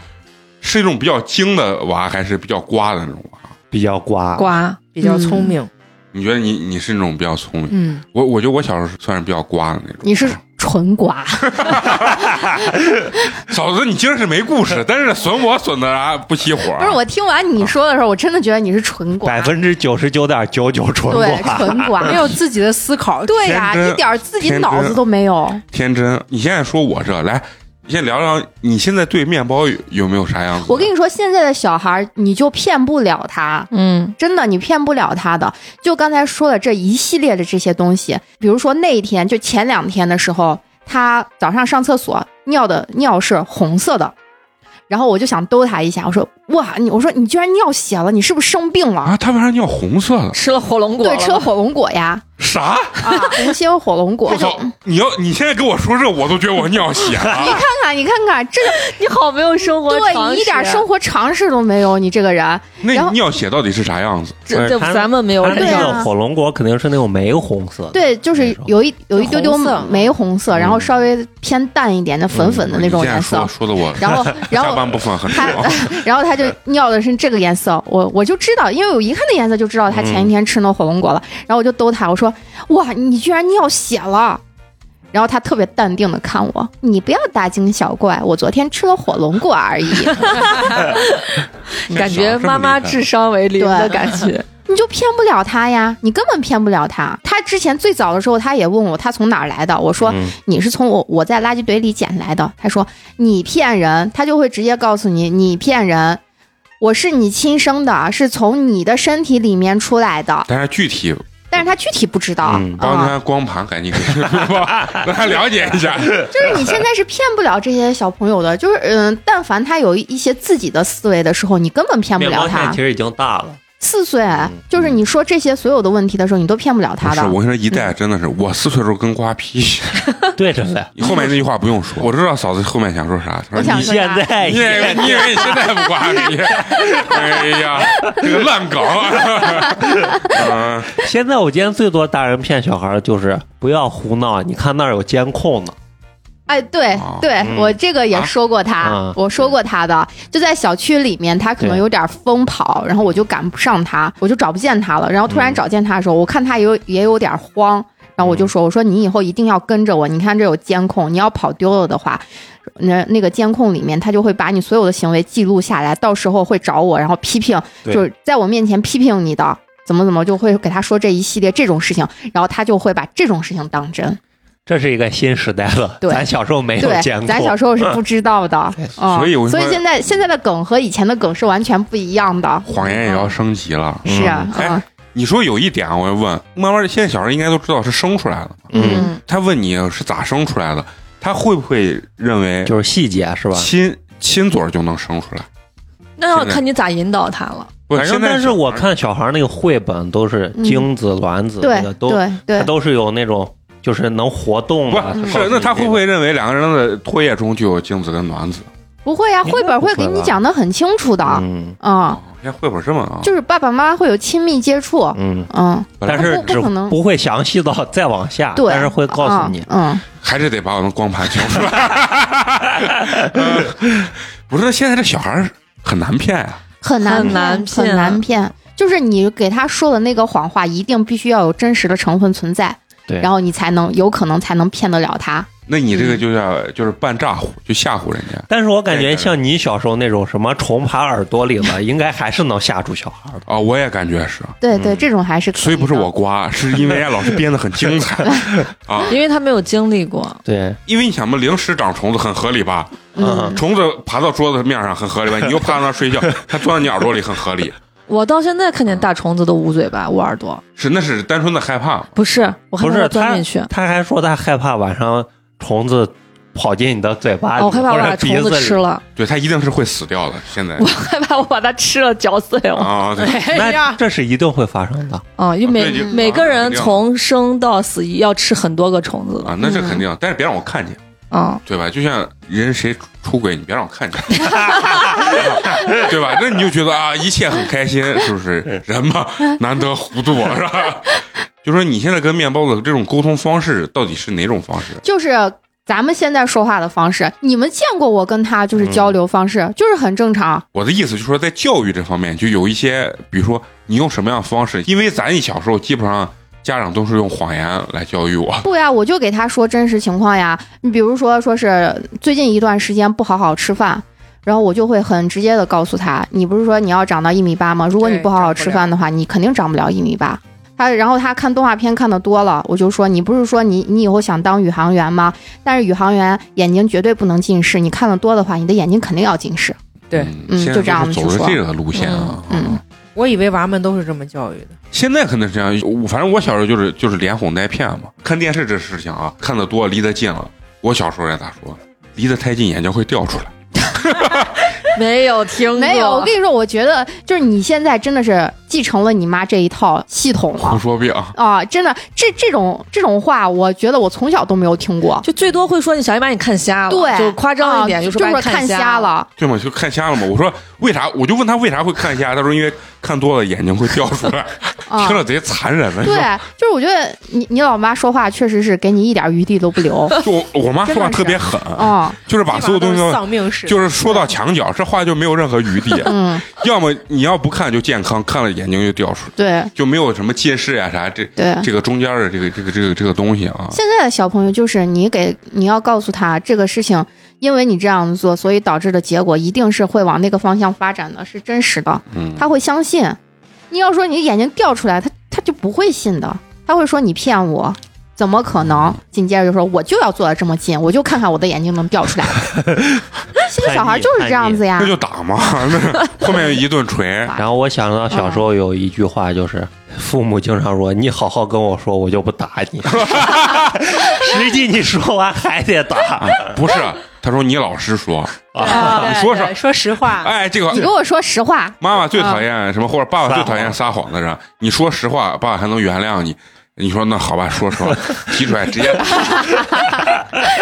是一种比较精的娃，还是比较瓜的那种娃？比较瓜，瓜比较聪明。你觉得你你是那种比较聪明？嗯，我我觉得我小时候算是比较瓜的那种。你是纯瓜，[LAUGHS] 嫂子，你今儿是没故事，[LAUGHS] 但是损我损的啊不熄火。不是我听完你说的时候，我真的觉得你是纯瓜百，分之九十九点九九纯对，瓜。纯瓜，没有自己的思考。对呀，天真一点自己脑子都没有。天真。你现在说我这来，你先聊聊你现在对面包有有没有啥样子？我跟你说，现在的小孩儿你就骗不了他，嗯，真的你骗不了他的。就刚才说的这一系列的这些东西，比如说那一天，就前两天的时候，他早上上厕所尿的尿是红色的，然后我就想逗他一下，我说哇，你我说你居然尿血了，你是不是生病了？啊，他为啥尿红色的？吃了火龙果对，吃了火龙果呀，啥？啊，红心火龙果我。操！你要你现在跟我说这，我都觉得我尿血了。[LAUGHS] 你看看，你看看，这个 [LAUGHS] 你好没有生活对常识你一点生活常识都没有，你这个人。那你尿血到底是啥样子？这这咱们没有它那个火龙果肯定是那种玫红色的，对，就是有一有一丢丢玫红色，然后稍微偏淡一点的粉粉的那种颜色说。说的我然后，[LAUGHS] 然后下半部分很他。，然后他就尿的是这个颜色，我我就知道，因为我一看那颜色就知道他前一天吃那火龙果了。然后我就逗他，我说：“哇，你居然尿血了！”然后他特别淡定的看我，你不要大惊小怪，我昨天吃了火龙果而已。[LAUGHS] 感觉妈妈智商为零的感觉。[LAUGHS] 你就骗不了他呀，你根本骗不了他。他之前最早的时候，他也问我他从哪儿来的，我说嗯你是从我我在垃圾堆里捡来的。他说你骗人，他就会直接告诉你你骗人，我是你亲生的，是从你的身体里面出来的，但是具体但是他具体不知道。嗯啊帮他光盘赶紧给 [LAUGHS] [LAUGHS] 让他了解一下。[LAUGHS] 就是你现在是骗不了这些小朋友的，就是嗯，但凡他有一些自己的思维的时候，你根本骗不面包线了他其。实已经大了，四岁，就是你说这些所有的问题的时候，你都骗不了他的。我跟你说，一代真的是，我四岁的时候跟瓜皮一样。[LAUGHS] 对着嘞。后面那句话不用说，[LAUGHS] 我知道嫂子后面想说啥。她说你我想现在你以为你以为你现在不瓜皮？哎呀，这个烂梗。嗯，[LAUGHS] 现在我见最多大人骗小孩儿就是不要胡闹，你看那儿有监控呢。哎，对哦对，嗯。我这个也说过他，啊我说过他的，就在小区里面，他可能有点疯跑，然后我就赶不上他，我就找不见他了。然后突然嗯找见他的时候，我看他也有也有点慌，然后我就说：“我说你以后一定要跟着我，你看这有监控，你要跑丢了的话。”那那个监控里面，他就会把你所有的行为记录下来，到时候会找我，然后批评，就是在我面前批评你的，怎么怎么，就会给他说这一系列这种事情，然后他就会把这种事情当真。这是一个新时代了，对咱小时候没有见过，咱小时候是不知道的，[LAUGHS] 嗯，所以我就说所以现在现在的梗和以前的梗是完全不一样的。谎言也要升级了。是啊，哎嗯你说有一点，我要问，慢慢的现在小孩应该都知道是生出来的？嗯，他问你是咋生出来的，他会不会认为就是细节是吧？亲亲嘴儿就能生出来？那要看你咋引导他了。反正但是我看小孩那个绘本都是精子、卵子那对个都，对它对，都是有那种就是能活动的。不是，那他会不会认为两个人的唾液中就有精子跟卵子？不会啊，绘本会给你讲的很清楚的，嗯。嗯，哦，现在绘本这么啊？就是爸爸妈妈会有亲密接触，嗯，嗯，但是只不不可能。不会详细到再往下，对，但是会告诉你。嗯，还是得把我们光盘交出来。嗯 [LAUGHS] 不是，现在这小孩很难骗呀、很难很难，骗。很难骗。就是你给他说的那个谎话，一定必须要有真实的成分存在，对，然后你才能有可能才能骗得了他。那你这个就叫就是半诈唬，就吓唬人家。但是我感觉像你小时候那种什么虫爬耳朵里了，[LAUGHS] 应该还是能吓住小孩的。啊、我也感觉是，对对，嗯这种还是可以所以不是我瓜，是因为人家老师编的很精彩 [LAUGHS] 啊。因为他没有经历过，对，因为你想嘛，零食长虫子很合理吧？嗯，虫子爬到桌子面上很合理吧？你又趴在那睡觉，[LAUGHS] 它钻到你耳朵里很合理。我到现在看见大虫子都捂嘴巴、捂耳朵。是，那是单纯的害怕。不是，我害不是怕钻进去，他还说他害怕晚上虫子跑进你的嘴巴里，哦我害怕我把虫子吃。了，对，他一定是会死掉的。现在 [LAUGHS] 我害怕我把它吃了嚼碎了。啊，对，那这是一定会发生的。啊，因为每个人从生到死要吃很多个虫子的啊，那这肯定，但是别让我看见，啊。对吧？就像人谁出轨，你别让我看见，[LAUGHS] 对吧？那你就觉得啊，一切很开心，是不是？人嘛，难得糊涂，是吧？[LAUGHS] 就说你现在跟面包的这种沟通方式到底是哪种方式？就是咱们现在说话的方式，你们见过我跟他就是交流方式，就是很正常。我的意思就是说，在教育这方面，就有一些，比如说你用什么样的方式，因为咱小时候基本上家长都是用谎言来教育我，不呀，我就给他说真实情况呀。你比如说，说是最近一段时间不好好吃饭，然后我就会很直接的告诉他，你不是说你要长到一米八吗？如果你不好好吃饭的话，你肯定长不了一米八。他然后他看动画片看的多了，我就说你不是说你你以后想当宇航员吗？但是宇航员眼睛绝对不能近视，你看的多的话，你的眼睛肯定要近视。对嗯就这样子走去说的这个路线啊。嗯嗯我以为娃们都是这么教育的。现在可能是这样，反正我小时候就是就是连哄带骗嘛。看电视这事情啊，看的多离得近了，我小时候也咋说，离得太近眼睛会掉出来。[LAUGHS] [LAUGHS] 没有听过，没有，我跟你说，我觉得就是你现在真的是继承了你妈这一套系统了。胡说病，啊，真的，这这种这种话，我觉得我从小都没有听过。就最多会说你小姨把你看瞎了，对，就夸张一点，啊就就是说看瞎瞎。了。对嘛？就看瞎了嘛。我说为啥？我就问他为啥会看瞎，他说因为看多了眼睛会掉出来，啊听，着贼残忍的。对，就是我觉得你你老妈说话确实是给你一点余地都不留。[LAUGHS] 就我我妈说话特别狠，啊，就是把所有东西都丧命式，就是说到墙角，这话就没有任何余地。嗯，[LAUGHS] 要么你要不看就健康，看了眼睛就掉出来，对就没有什么近视呀啥这对。这个中间的这个这个这个这个东西啊。现在的小朋友就是你给你要告诉他这个事情，因为你这样做，所以导致的结果一定是会往那个方向发展的，是真实的，嗯，他会相信。你要说你眼睛掉出来，他他就不会信的，他他会说你骗我。怎么可能？紧接着就说我就要坐的这么近，我就看看我的眼睛能掉出来。[LAUGHS] 现在小孩就是这样子呀那，就打嘛，那后面一顿锤。[LAUGHS] 然后我想到小时候有一句话，就是父母经常说：“你好好跟我说，我就不打你。[LAUGHS] ”实际你说完还得打。不是，他说你老实说，啊你说说，说实话，哎，这个你跟我说实话，妈妈最讨厌什么，或者爸爸最讨厌撒撒谎的人。你说实话，爸爸还能原谅你。你说那好吧，说实话，[LAUGHS] 提出来直接。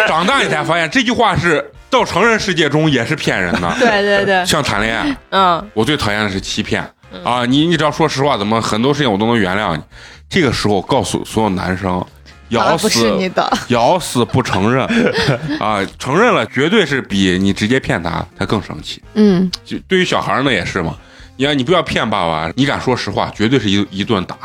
长大你才发现这句话是到成人世界中也是骗人的。对对对，像谈恋爱，嗯，我最讨厌的是欺骗啊！你你只要说实话，怎么很多事情我都能原谅你。这个时候告诉所有男生，咬死不是你的，[LAUGHS] 咬死不承认 [LAUGHS] 啊！承认了，绝对是比你直接骗他他更生气。嗯，就对于小孩儿呢也是嘛，你看你不要骗爸爸，你敢说实话，绝对是一一顿打。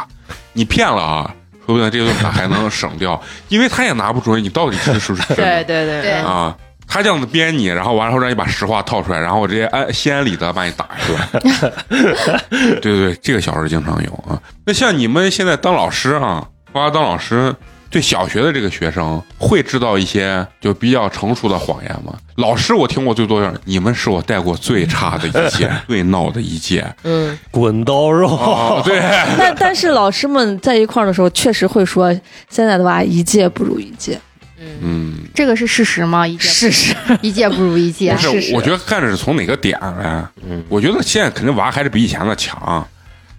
你骗了啊，说不定这顿打还能省掉，因为他也拿不准你到底是是不是真的对对对对啊。他这样子编你，然后完了后让你把实话套出来，然后我直接安心安理得把你打一顿。[LAUGHS] 对对对，这个小时候经常有啊。那像你们现在当老师啊，花花当老师，对小学的这个学生会制造一些就比较成熟的谎言吗？老师我听过最多的，你们是我带过最差的一届，[LAUGHS] 最闹的一届。嗯，滚刀肉，哦，对，[LAUGHS] 但但是老师们在一块儿的时候，确实会说现在的娃一届不如一届，嗯，这个是事实吗？一届事实。一届不如一届不，是我觉得看着是从哪个点来。嗯，我觉得现在肯定娃还是比以前的强，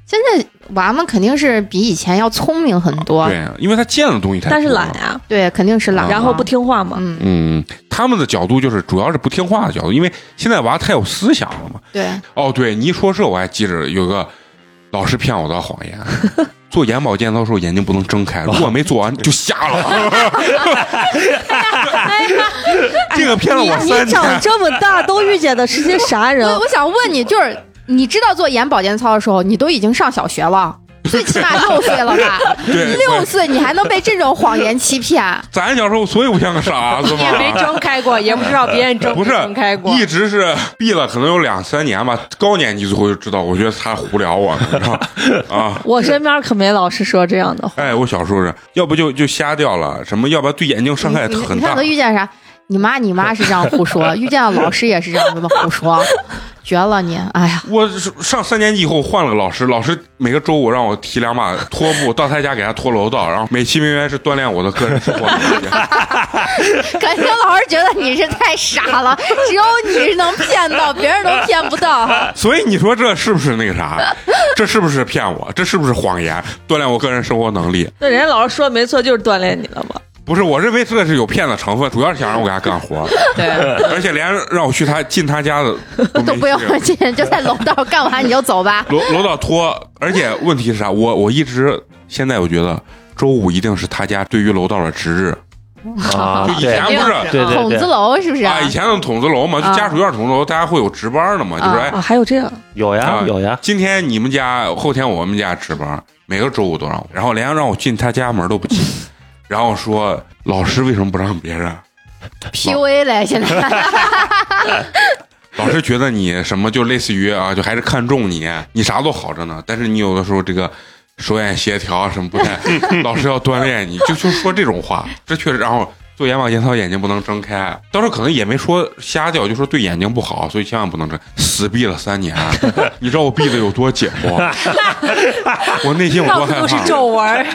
现在娃们肯定是比以前要聪明很多，对，因为他见的东西太多但是了懒呀，对，肯定是懒，然后不，听话嘛。嗯，嗯，他们的角度就是主要是不听话的角度，因为现在娃太有思想了嘛。对，哦，对你一说这，我还记着有个老师骗我的谎言，[LAUGHS] 做眼保健操的时候眼睛不能睁开，[LAUGHS] 如果没做完就瞎了。[LAUGHS] 这个骗了我你三长。这么大都遇见的是些啥人？我我想问你，就是你知道做眼保健操的时候，你都已经上小学了，[LAUGHS] 最起码六岁了吧？对，六岁你还能被这种谎言欺骗？咱小时候所以不像个傻子你也没。睁开过，也不知道别人睁不是睁开过，一直是闭了，可能有两三年吧。高年级最后就知道，我觉得他胡聊我，你知道啊。我身边可没老师说这样的话。哎，我小时候是要不就就瞎掉了，什么要不然对眼睛伤害很大你你看都。遇见啥？你妈你妈是这样胡说，[LAUGHS] 遇见了老师也是这样子的胡说，绝了你！哎呀，我上三年级以后换了个老师，老师每个周五让我提两把拖布到他家给他拖楼道，然后美其名曰是锻炼我的个人生活能力。[LAUGHS] 感觉老师觉得你是太傻了，只有你是能骗到，别人都骗不到。[LAUGHS] 所以你说这是不是那个啥？这是不是骗我？这是不是谎言？锻炼我个人生活能力？那人家老师说的没错，就是锻炼你了嘛。不是，我认为这是有骗子成分，主要是想让我给他干活，[LAUGHS] 对，而且连让我去他进他家的都 [LAUGHS] 都不用去进，就在楼道干完你就走吧。[LAUGHS] 楼楼道拖，而且问题是啥？我我一直现在我觉得周五一定是他家对于楼道的值日，啊就，以前不是对对对。筒子，楼是不是？啊，以前的筒子楼嘛，就啊。家属院筒子楼，大家会有值班的嘛，就是哎，啊，还有这样，有呀啊有呀，今天你们家，后天我们家值班，每个周五都让我，然后连让我进他家门都不进，然后说老师为什么不让别人？PUA 嘞，现在 [LAUGHS] 老师觉得你什么就类似于啊，就还是看重你，你啥都好着呢，但是你有的时候这个手眼协调什么不太，[LAUGHS] 老师要锻炼你，就就说这种话，这确实，然后。做眼保健操，眼睛不能睁开。当时可能也没说瞎掉，就说对眼睛不好，所以千万不能睁。死闭了三年，[LAUGHS] 你知道我闭的有多紧不？我内心有多害到处都是怕？皱纹，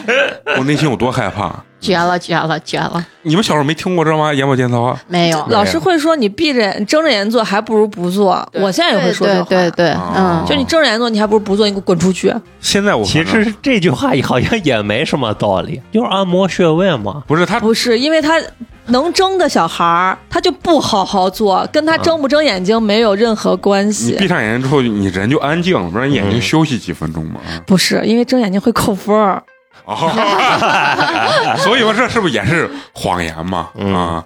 我内心有多害怕？绝了，绝了，绝了！你们小时候没听过这吗？眼保健操啊？没有，老师会说你闭着眼、睁着眼做，还不如不做。我现在也会说这话，对对嗯，就你睁着眼做，你还不如不做，你给我滚出去。现在我其实这句话好像也没什么道理，就是按摩穴位嘛。不是他不是，因为他能睁的小孩儿，他就不好好做，跟他睁不睁眼睛没有任何关你系。闭上眼睛之后，你人就安静了，不然眼睛休息几分钟嘛。不是，因为睁眼睛会扣分儿。哦，[LAUGHS] 所以说这是不是也是谎言嘛？嗯啊，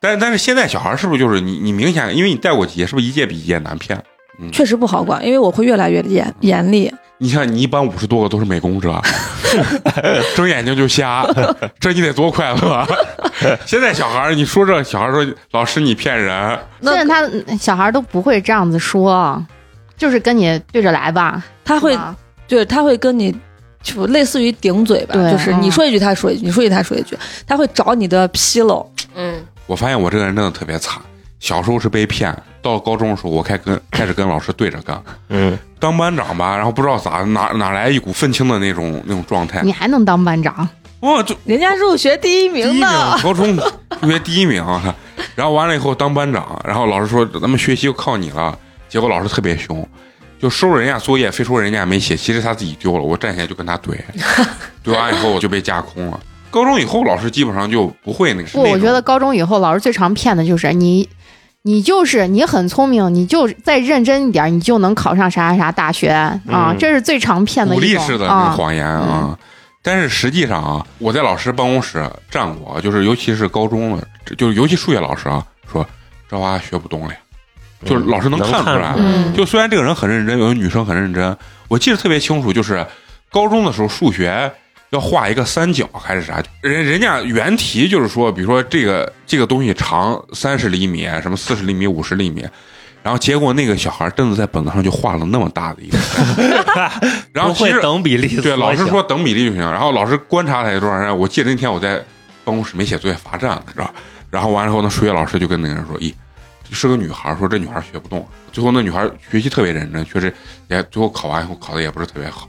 但但是现在小孩是不是就是你你明显因为你带过几届，是不是一届比一届难骗？确实不好管，因为我会越来越严严厉。你看你一般五十多个都是美工者，[LAUGHS] 睁眼睛就瞎，[LAUGHS] 这你得多快乐！现在小孩儿，你说这小孩儿说老师你骗人，那现在他小孩都不会这样子说，就是跟你对着来吧。他会啊对，他会跟你就类似于顶嘴吧，就是你说一句他说一句，你说一句他说一句，他会找你的纰漏。嗯，我发现我这个人真的特别惨，小时候是被骗，到高中的时候，我开跟开始跟老师对着干。嗯，当班长吧，然后不知道咋哪哪来一股愤青的那种那种状态你，还能当班长？哇，就人家入学第一第一名名呢，，高中入学第一名啊。然后完了以后当班长，然后老师说咱们学习就靠你了，结果老师特别凶，就收人家作业，非说人家没写，其实他自己丢了，我站起来就跟他怼，[LAUGHS] 怼完以后我就被架空了。高中以后，老师基本上就不会那个。不，我觉得高中以后老师最常骗的就是你，你就是你很聪明，你就再认真一点，你就能考上啥啥啥大学啊，嗯这是最常骗的鼓励一种式的那个啊。谎言啊。但是实际上啊，我在老师办公室站过，就是尤其是高中的，就是尤其数学老师啊，说这娃学不动了，就是老师能看出来。嗯就虽然这个人很认真，有的女生很认真，我记得特别清楚，就是高中的时候数学要画一个三角还是啥，人人家原题就是说，比如说这个这个东西长三十厘米，什么四十厘米、五十厘米。然后结果那个小孩真的在本子上就画了那么大的一个，[LAUGHS] 然后其实等比例，对，老师说等比例就行。然后老师观察他有多长时间，我记得那天我在办公室没写作业罚站了，知道吧？然后完了以后，那数学老师就跟那个人说：“咦，是个女孩儿，说这女孩儿学不动。”最后那女孩儿学习特别认真，确实也最后考完以后考的也不是特别好，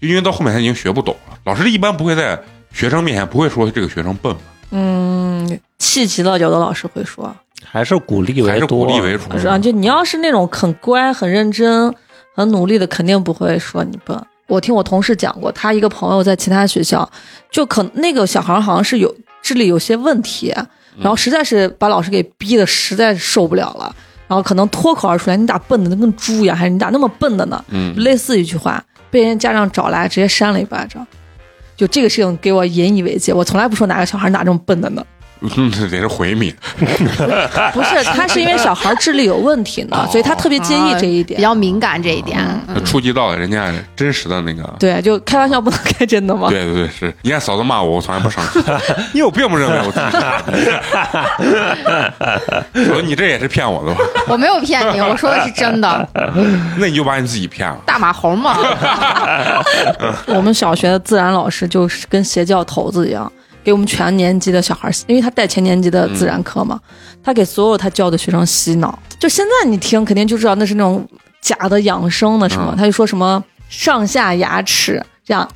就因为到后面她已经学不懂了。老师一般不会在学生面前不会说这个学生笨嘛，嗯，气急了，有的老师会说，还是鼓励为还是，鼓励为主。是啊，就你要是那种很乖、很认真、很努力的，肯定不会说你笨。我听我同事讲过，他一个朋友在其他学校，就可那个小孩好像是有智力有些问题，然后实在是把老师给逼的实在是受不了了，然后可能脱口而出来：“你咋笨的跟猪一样？还是你咋那么笨的呢？”嗯，类似一句话，被人家长找来直接扇了一巴掌。就这个事情给我引以为戒，我从来不说哪个小孩哪这么笨的呢。嗯，这得是回民。[LAUGHS] 不是，他是因为小孩智力有问题呢，所以他特别介意这一点。比较敏感这一点。触及到了人家真实的那个。对，就开玩笑不能开真的吗。对对对，是。你看嫂子骂我，我从来不生气。[LAUGHS] 你有病不认为我自己是？[LAUGHS] 说你这也是骗我的吧？我没有骗你，我说的是真的。那你就把你自己骗了。大马猴嘛，我们小学的自然老师就是跟邪教头子一样，给我们全年级的小孩，因为他带全年级的自然课嘛，他给所有他教的学生洗脑。就现在你听，肯定就知道那是那种假的养生的什么，嗯他就说什么上下牙齿这样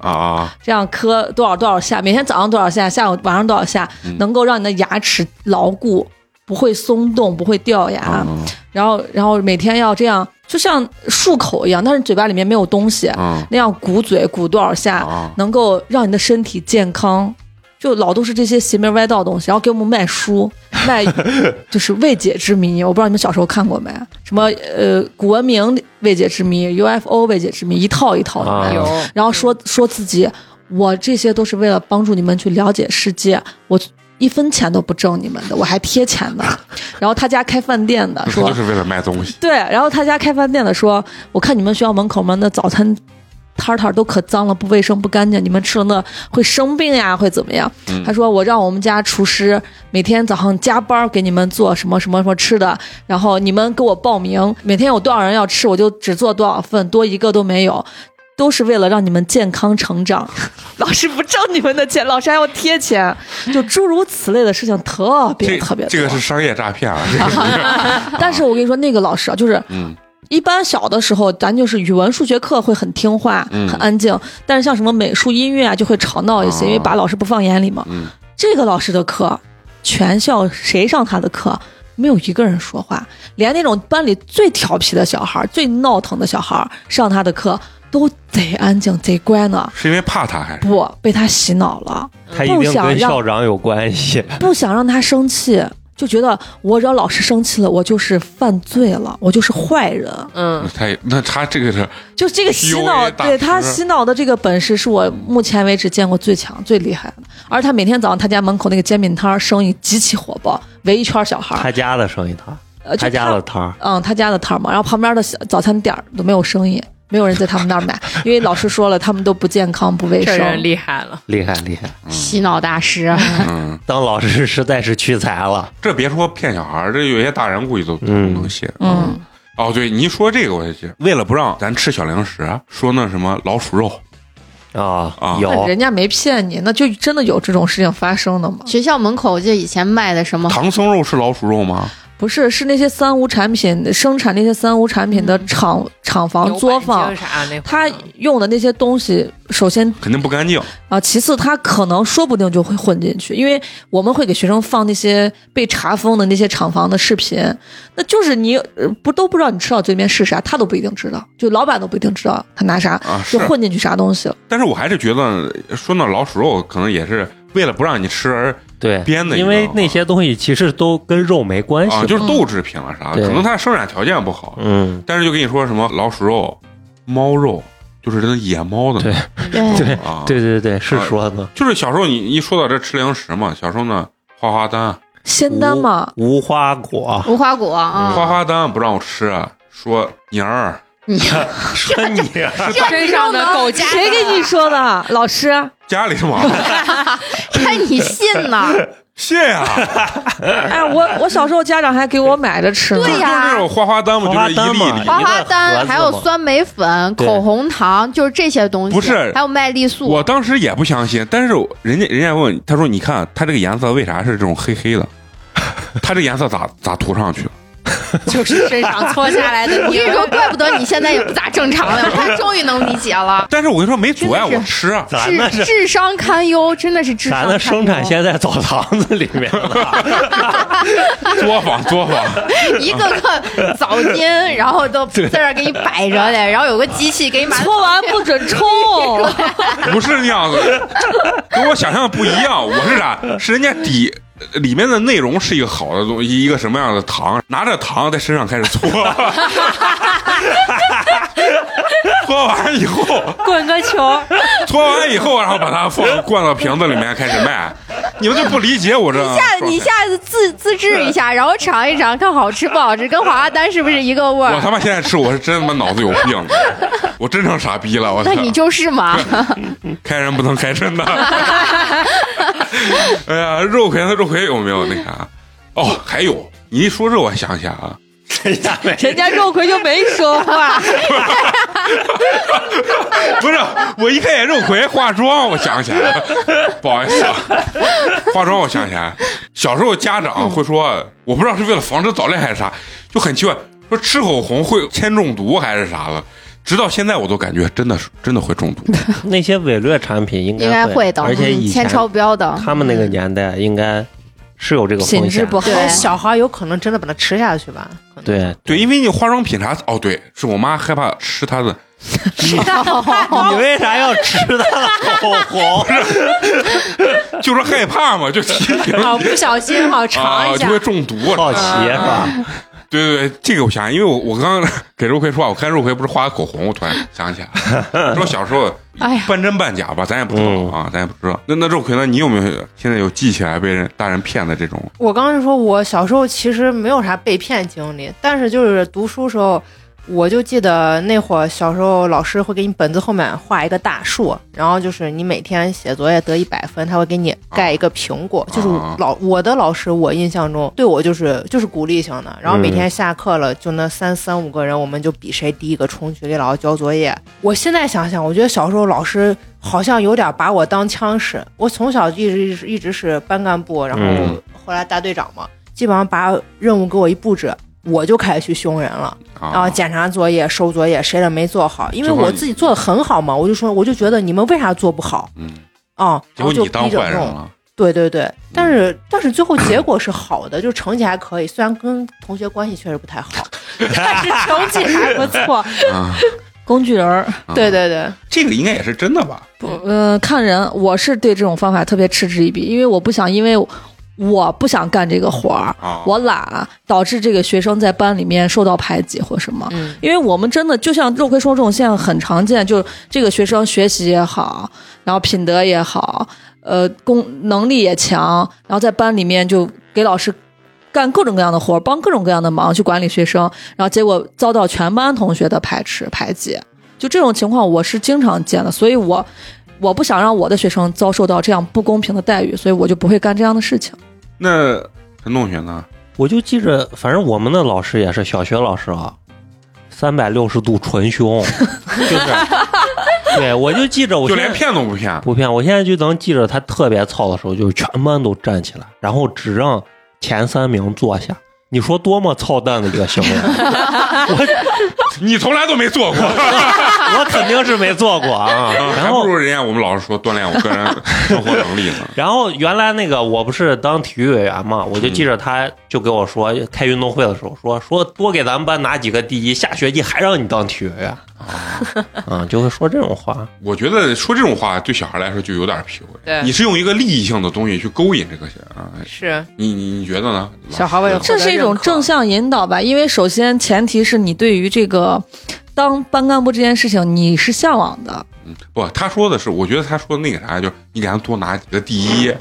啊啊！这样磕多少多少下，每天早上多少下，下午晚上多少下，嗯能够让你的牙齿牢固，不会松动，不会掉牙。啊然后，然后每天要这样，就像漱口一样，但是嘴巴里面没有东西，啊那样鼓嘴鼓多少下，啊！能够让你的身体健康。就老都是这些邪门歪道的东西，然后给我们卖书，[LAUGHS] 卖就是未解之谜。我不知道你们小时候看过没？什么呃古文明未解之谜、UFO 未解之谜，一套一套的卖。然后说说自己，我这些都是为了帮助你们去了解世界，我一分钱都不挣你们的，我还贴钱呢。[LAUGHS] 然后他家开饭店的他说就，是为了卖东西。对，然后他家开饭店的说，我看你们学校门口们的早餐摊摊都可脏了，不卫生不干净，你们吃了那会生病呀，会怎么样？嗯他说我让我们家厨师每天早上加班给你们做什么什么什么吃的，然后你们给我报名，每天有多少人要吃，我就只做多少份，多一个都没有。[LAUGHS] 都是为了让你们健康成长，老师不挣你们的钱，老师还要贴钱，[LAUGHS] 就诸如此类的事情特别特别多。这个是商业诈骗啊！这个是 [LAUGHS] 但是我跟你说，那个老师啊，就是嗯一般小的时候，咱就是语文、数学课会很听话、嗯很安静，但是像什么美术、音乐啊，就会吵闹一些，哦因为把老师不放眼里嘛。嗯这个老师的课，全校谁上他的课，没有一个人说话，连那种班里最调皮的小孩、最闹腾的小孩上他的课都贼安静、贼乖呢。是因为怕他还是？不被他洗脑了，他一定跟不想让校长有关系。[LAUGHS] 不想让他生气，就觉得我惹老师生气了，我就是犯罪了，我就是坏人。嗯，他那他这个是就这个洗脑，对他洗脑的这个本事是我目前为止见过最强、最厉害的。而他每天早上他家门口那个煎饼摊儿生意极其火爆，围一圈小孩，他家的生意摊他家的摊儿，嗯，他家的摊儿嘛，然后旁边的小早餐店都没有生意，没有人在他们那儿买，[LAUGHS] 因为老师说了，他们都不健康、不卫这人生。厉害了。厉害厉害。洗脑大师。嗯，[LAUGHS] 当老师实在是屈才了。这别说骗小孩儿，这有些大人估计都都嗯能信。嗯，哦，对，你一说这个我就记，为了不让咱吃小零食，说那什么老鼠肉，啊啊有人家没骗你，那就真的有这种事情发生的吗？学校门口就以前卖的什么唐僧肉是老鼠肉吗？不是，是那些三无产品生产那些三无产品的厂、厂房作坊，他用的那些东西，首先肯定不干净。啊，其次他可能说不定就会混进去，因为我们会给学生放那些被查封的那些厂房的视频，那就是你呃不都不知道你吃到嘴里面是啥，他都不一定知道，就老板都不一定知道他拿啥啊就混进去啥东西了。但是我还是觉得说那老鼠肉可能也是为了不让你吃而对编的因为那些东西其实都跟肉没关系啊，就是豆制品了啥的，可能它生产条件不好，嗯。但是就跟你说什么老鼠肉、猫肉，就是这个野猫的对对对啊，对对对是说的。就是小时候你一说到这吃零食嘛，小时候呢花花丹，仙丹嘛，无花果，无花果啊，花花丹不让我吃，说妮儿你 [LAUGHS] 说你啊 [LAUGHS] 身上的狗夹谁给你说的？老师，家里是吗，[LAUGHS] 看你信呢？[LAUGHS] 谢呀，[LAUGHS] 哎，我我小时候家长还给我买着吃呢。就是对呀这种花花丹嘛，就是一粒粒花花丹还有酸梅粉、口红糖，就是这些东西。不是还有麦丽素。我当时也不相信，但是人家人家问他说：“你看它这个颜色为啥是这种黑黑的？它这颜色咋咋涂上去的？[LAUGHS] 就是身上搓下来的泥我跟你说，怪不得你现在也不咋正常了，[LAUGHS] 我终于能理解了。但是我跟你说没阻碍我吃啊，咱智智商堪忧，真的是智商堪忧。咱的生产线在澡堂子里面呢，[LAUGHS] 作坊作坊，一个个澡巾，然后都在这儿给你摆着嘞，然后有个机器给你把搓完不准冲，不是那样子，跟我想象的不一样。我是啥？是人家底里面的内容是一个好的东西，一个什么样的糖，拿着糖在身上开始搓，[LAUGHS] 搓完以后，滚个球，搓完以后，然后把它放灌到瓶子里面开始卖。你们就不理解我这你下你下次自自制一下，然后尝一尝，看好吃不好吃，跟华花丹是不是一个味儿？我他妈现在吃，我是真他妈脑子有病，[LAUGHS] 我真成傻逼了。我操那！你就是嘛，[LAUGHS] 开人不能开真的。[LAUGHS] 哎呀，肉葵的肉葵有没有那啥？哦，还有，你一说这，我想起来啊，人家肉葵就没说话。[LAUGHS] 不是，我一看见肉葵化妆，我想起来了，不好意思啊，化妆我想起来，小时候家长会说，我不知道是为了防止早恋还是啥，就很奇怪，说吃口红会铅中毒还是啥了。直到现在我都感觉真的是真的会中毒，[LAUGHS] 那些伪劣产品应该应该会而且以前超标的。他们那个年代应该是有这个风险品质不好，对小孩有可能真的把它吃下去吧？可能对对，因为你化妆品啥，哦，对，是我妈害怕吃它的，[LAUGHS] 你为啥要吃它的口红？就是害怕嘛，就提醒啊，不小心好尝啊，一下就会，中毒。好奇是吧？对对对，这个我想，因为我我刚刚 [LAUGHS] 给肉葵说话，我看肉葵不是画个口红，我突然想起来，[LAUGHS] 说小时候哎呀，半真半假吧，咱也不知道嗯啊，咱也不知道。那那肉葵呢？你有没有现在有记起来被人大人骗的这种？我刚才说，我小时候其实没有啥被骗经历，但是就是读书时候，我就记得那会儿小时候老师会给你本子后面画一个大树，然后就是你每天写作业得一百分，他会给你盖一个苹果。就是啊老我的老师，我印象中对我就是就是鼓励型的，然后每天下课了就那三三五个人，我们就比谁第一个冲去给老师交作业。我现在想想，我觉得小时候老师好像有点把我当枪使。我从小一直一直是班干部，然后嗯后来大队长嘛，基本上把任务给我一布置，我就开始去凶人了，然后啊，检查作业、收作业，谁的没做好，因为我自己做的很好嘛，我就说，我就觉得你们为啥做不好嗯，啊？结然后就果你当。坏人了。对对对，但是但是最后结果是好的，就成绩还可以，虽然跟同学关系确实不太好，[LAUGHS] 但是成绩还不错。啊，工具人对，对对，这个应该也是真的吧？不，呃，看人，我是对这种方法特别嗤之以鼻，因为我不想，因为我不想干这个活儿，啊，我懒，导致这个学生在班里面受到排挤或什么。嗯，因为我们真的就像肉魁说这种现象很常见，就是这个学生学习也好，然后品德也好，呃，功能力也强，然后在班里面就给老师干各种各样的活儿，帮各种各样的忙，去管理学生，然后结果遭到全班同学的排斥排挤，就这种情况我是经常见的，所以我我不想让我的学生遭受到这样不公平的待遇，所以我就不会干这样的事情。那陈同学呢？我就记着，反正我们的老师也是小学老师啊，三百六十度纯凶，[LAUGHS] 就是对，我就记着，我就连骗都不骗。不骗，我现在就能记着他特别操的时候，就是全班都站起来，然后只让前三名坐下。你说多么操蛋的一个行为！[LAUGHS] [LAUGHS] 我 [LAUGHS] 你从来都没做过，[LAUGHS] 我肯定是没做过啊。然后不如人家我们老师说锻炼我个人生活能力呢。[LAUGHS] 然后原来那个我不是当体育委员嘛，我就记着他就给我说，开运动会的时候说说多给咱们班拿几个第一，下学期还让你当体育委员。啊，[LAUGHS] 就会说这种话。我觉得说这种话对小孩来说就有点 PUA。对你是用一个利益性的东西去勾引这个啊，是你你你觉得呢？小孩为了这是一种正向引导吧，因为首先前提是你对于这个当班干部这件事情你是向往的，嗯不，他说的是，我觉得他说的那个啥，就是你给他多拿几个第一。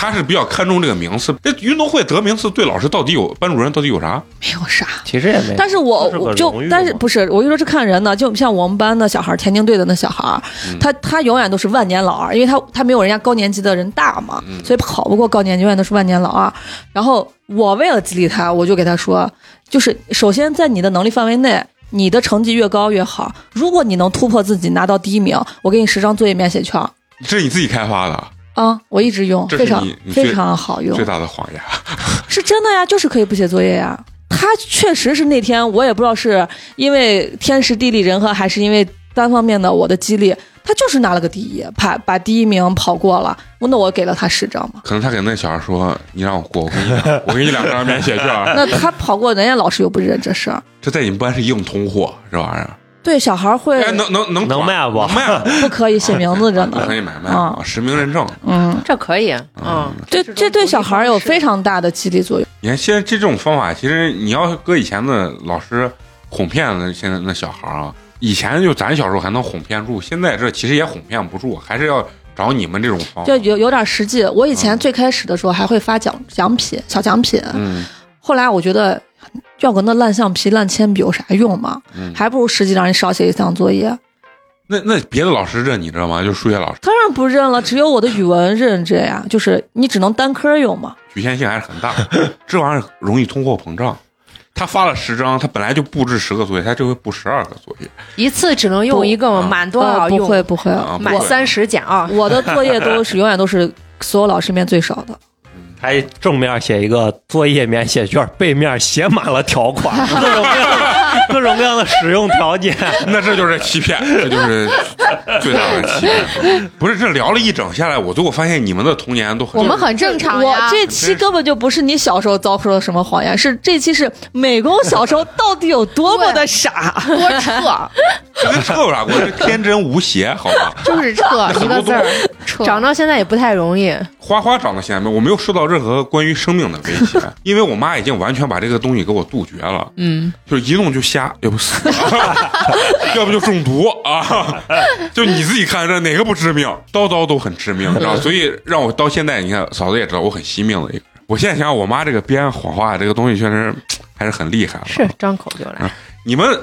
他是比较看重这个名次，这运动会得名次对老师到底有班主任到底有啥？没有啥。其实也没，但是我我就但是不是，我就说是看人的，就像我们班的小孩，田径队的那小孩，嗯他他永远都是万年老二，因为他他没有人家高年级的人大嘛，嗯所以跑不过高年级，永远都是万年老二。然后我为了激励他，我就给他说，就是首先在你的能力范围内。你的成绩越高越好。如果你能突破自己，拿到第一名，我给你十张作业免写券这是你自己开发的，啊！我一直用，非常非常好用最，大的谎言。[LAUGHS] 是真的呀，就是可以不写作业呀。他确实是那天，我也不知道是因为天时地利人和，还是因为单方面的我的激励，他就是拿了个第一，把把第一名跑过了。那我给了他十张嘛。可能他给那小孩说：“你让我过，我给你两，我给你两张免写券。[LAUGHS] 那他跑过，人家老师又不认这事儿。”这在你们班是硬通货，这玩意儿。对，小孩会哎，能能能能卖不能卖，不可以写名字，真 [LAUGHS] 可。以买卖啊啊，实名认证。嗯，这可以，嗯，这，这对小孩有非常常大的激励作用。你看现在这种方法，其实你要搁以前的老师哄骗的，现在那小孩啊，以前就咱小时候还能哄骗住，现在这其实也哄骗不住，还是要找你们这种方法就。有有点实际。我以前最开始的时候还会发奖奖品、小奖品，嗯后来我觉得要个那烂橡皮、烂铅笔有啥用嘛？嗯，还不如实际让人少写一项作业。那那别的老师认你知道吗？就数学老师当然不认了，只有我的语文认这呀，就是你只能单科用嘛。[LAUGHS] 局限性还是很大，这玩意儿容易通货膨胀。他发了十张，他本来就布置十个作业，他这回布十二个作业。一次只能用一个嘛，满多少用不？会不会，啊满三十减二。我的作业都是 [LAUGHS] 永远都是所有老师里面最少的。还正面写一个作业免写卷，背面写满了条款，[LAUGHS] 各种各样的 [LAUGHS] 各种各样的使用条件。[LAUGHS] 那这就是欺骗，这就是最大的欺骗。不是，这聊了一整下来，我最后发现你们的童年都很我们很正常我呀。这期根本就不是你小时候遭受了什么谎言，是这期是美工小时候到底有多么的傻。多撤，这跟扯有啥关系？这天真无邪，好吧？就是撤一个字儿，撤。长到现在也不太容易，花花长到现在没，我没有受到任何关于生命的威胁，[LAUGHS] 因为我妈已经完全把这个东西给我杜绝了，嗯，就是一弄就瞎，要不死，[LAUGHS] 要不就中毒啊！[LAUGHS] 就你自己看这哪个不致命，刀刀都很致命，你知道？所以让我到现在，你看嫂子也知道我很惜命的一个人。我现在想想，我妈这个编谎话这个东西确实还是很厉害的。是张口就来。你们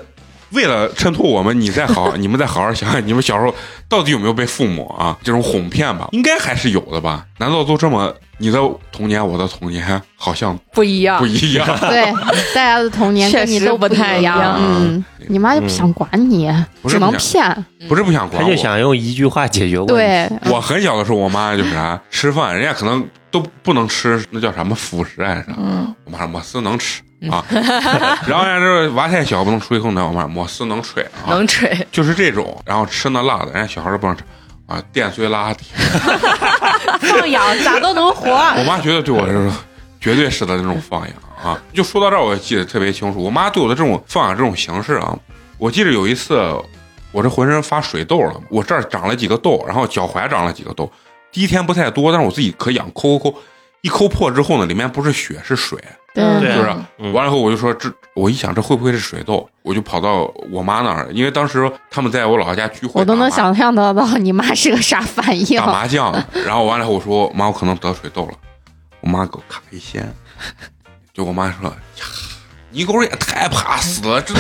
为了衬托我们，你再好，你们再好好想想，你们小时候到底有没有被父母啊这种哄骗吧？应该还是有的吧？难道都这么？你的童年，我的童年好像不一样不，一样。[LAUGHS] 对，大家的童年跟你都不太一一样嗯，你妈就不想管你，只能骗。不是不想管我，他就想用一句话解决问题。对，我很小的时候，我妈就是啥吃饭，人家可能都不能吃那叫什么辅食还是啥，嗯，我妈说没事能吃啊。[LAUGHS] 然后人家这娃太小不能吹空调，我妈没事能吹啊，能吹。就是这种。然后吃那辣的，人家小孩都不让吃啊，电虽拉的。放养咋都能活。[LAUGHS] 我妈觉得对我来说绝对是的那种放养啊。就说到这儿，我记得特别清楚，我妈对我的这种放养这种形式啊，我记得有一次我这浑身发水痘了，我这儿长了几个痘，然后脚踝长了几个痘。第一天不太多，但是我自己可痒，抠抠抠，一抠破之后呢，里面不是血是水，对对是不是？嗯完了以后我就说这，我一想这会不会是水痘？我就跑到我妈那儿，因为当时他们在我姥姥家聚会，我都能想象得到你妈是个啥反应打。麻将，然后完了以后我说妈，我可能得水痘了，我妈给我咔一掀，就我妈说呀，你狗也太怕死了，这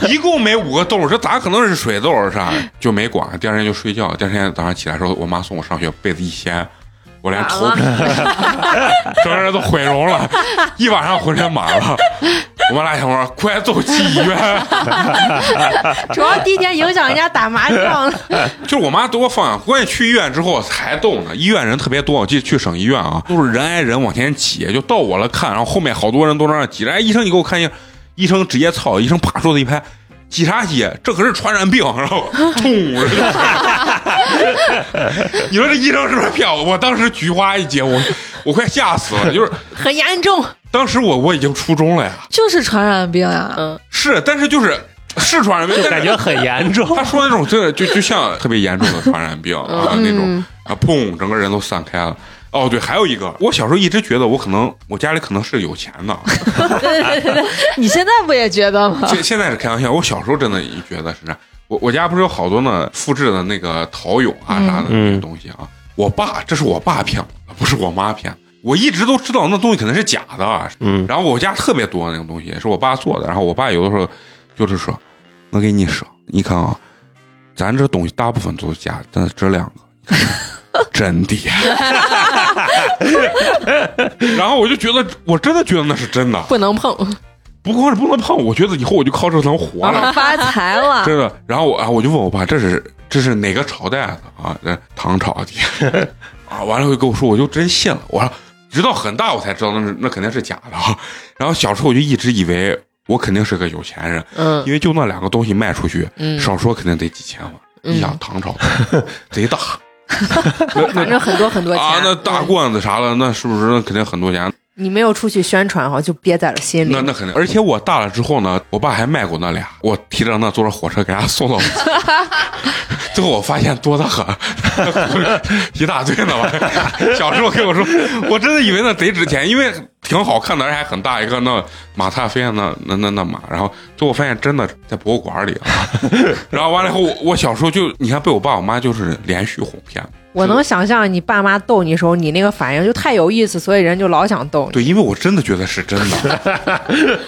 这一共没五个痘，这咋可能是水痘是啥？就没管，第二天就睡觉，第二天早上起来时候，我妈送我上学，被子一掀。我连头皮，整个人都毁容了，一晚上浑身麻了。我妈俩想说，快走去医院。[LAUGHS] 主要第一天影响人家打麻将了。就是我妈给我放养，关键去医院之后才动呢。医院人特别多，我记得去省医院啊，都是人挨人往前挤，就到我了看，然后后面好多人都在那挤着。哎，医生你给我看一下，医生直接操，医生啪桌子一拍，挤啥挤？这可是传染病，然后 [LAUGHS] 咚，[LAUGHS] [LAUGHS] 你说这医生是不是骗我？我当时菊花一紧，我我快吓死了，就是 [LAUGHS] 很严重。当时我我已经初中了呀，就是传染病呀。嗯，是，但是就是是传染病，就感觉很严重。他说那种真的就就像特别严重的传染病啊那种啊，砰，整个人都散开了。哦，对，还有一个，我小时候一直觉得我可能我家里可能是有钱的，[LAUGHS] 对对对对，你现在不也觉得吗？现现在是开玩笑，我小时候真的也觉得是这样。我我家不是有好多呢复制的那个陶俑啊啥的那些东西啊，我爸这是我爸骗不是我妈骗的。我一直都知道那东西肯定是假的，嗯，然后我家特别多那种东西，是我爸做的。然后我爸有的时候就是说：“我给你说，你看啊，咱这东西大部分都是假的，但是这两个 [LAUGHS] 真的。[LAUGHS] ”然后我就觉得，我真的觉得那是真的，不能碰。不光是不能碰，我觉得以后我就靠这能活了，[LAUGHS] 发财了。[LAUGHS] 真的。然后我啊，我就问我爸，这是这是哪个朝代的啊？这唐朝的 [LAUGHS] 啊？完了，就跟我说，我就真信了。我说。直到很大我才知道那是那肯定是假的，然后小时候我就一直以为我肯定是个有钱人，嗯因为就那两个东西卖出去，嗯少说肯定得几千万。嗯你想唐朝贼大，反正很多很多钱。啊，那大嗯罐子啥的，那是不是那肯定很多钱？你没有出去宣传哈，就憋在了心里那。那肯定。而且我大了之后呢，我爸还卖过那俩，我提着那坐着火车给他送到。[LAUGHS] 最后我发现多的很，[LAUGHS] 一大堆呢吧。小时候跟我说，我真的以为那贼值钱，因为挺好看的，而且还很大一个那马踏飞燕那那那那马。然后最后发现真的在博物馆里啊。[LAUGHS] 然后完了以后，我我小时候就你看被我爸我妈就是连续哄骗。我能想象你爸妈逗你的时候，你那个反应就太有意思，所以人就老想逗你。对，因为我真的觉得是真的，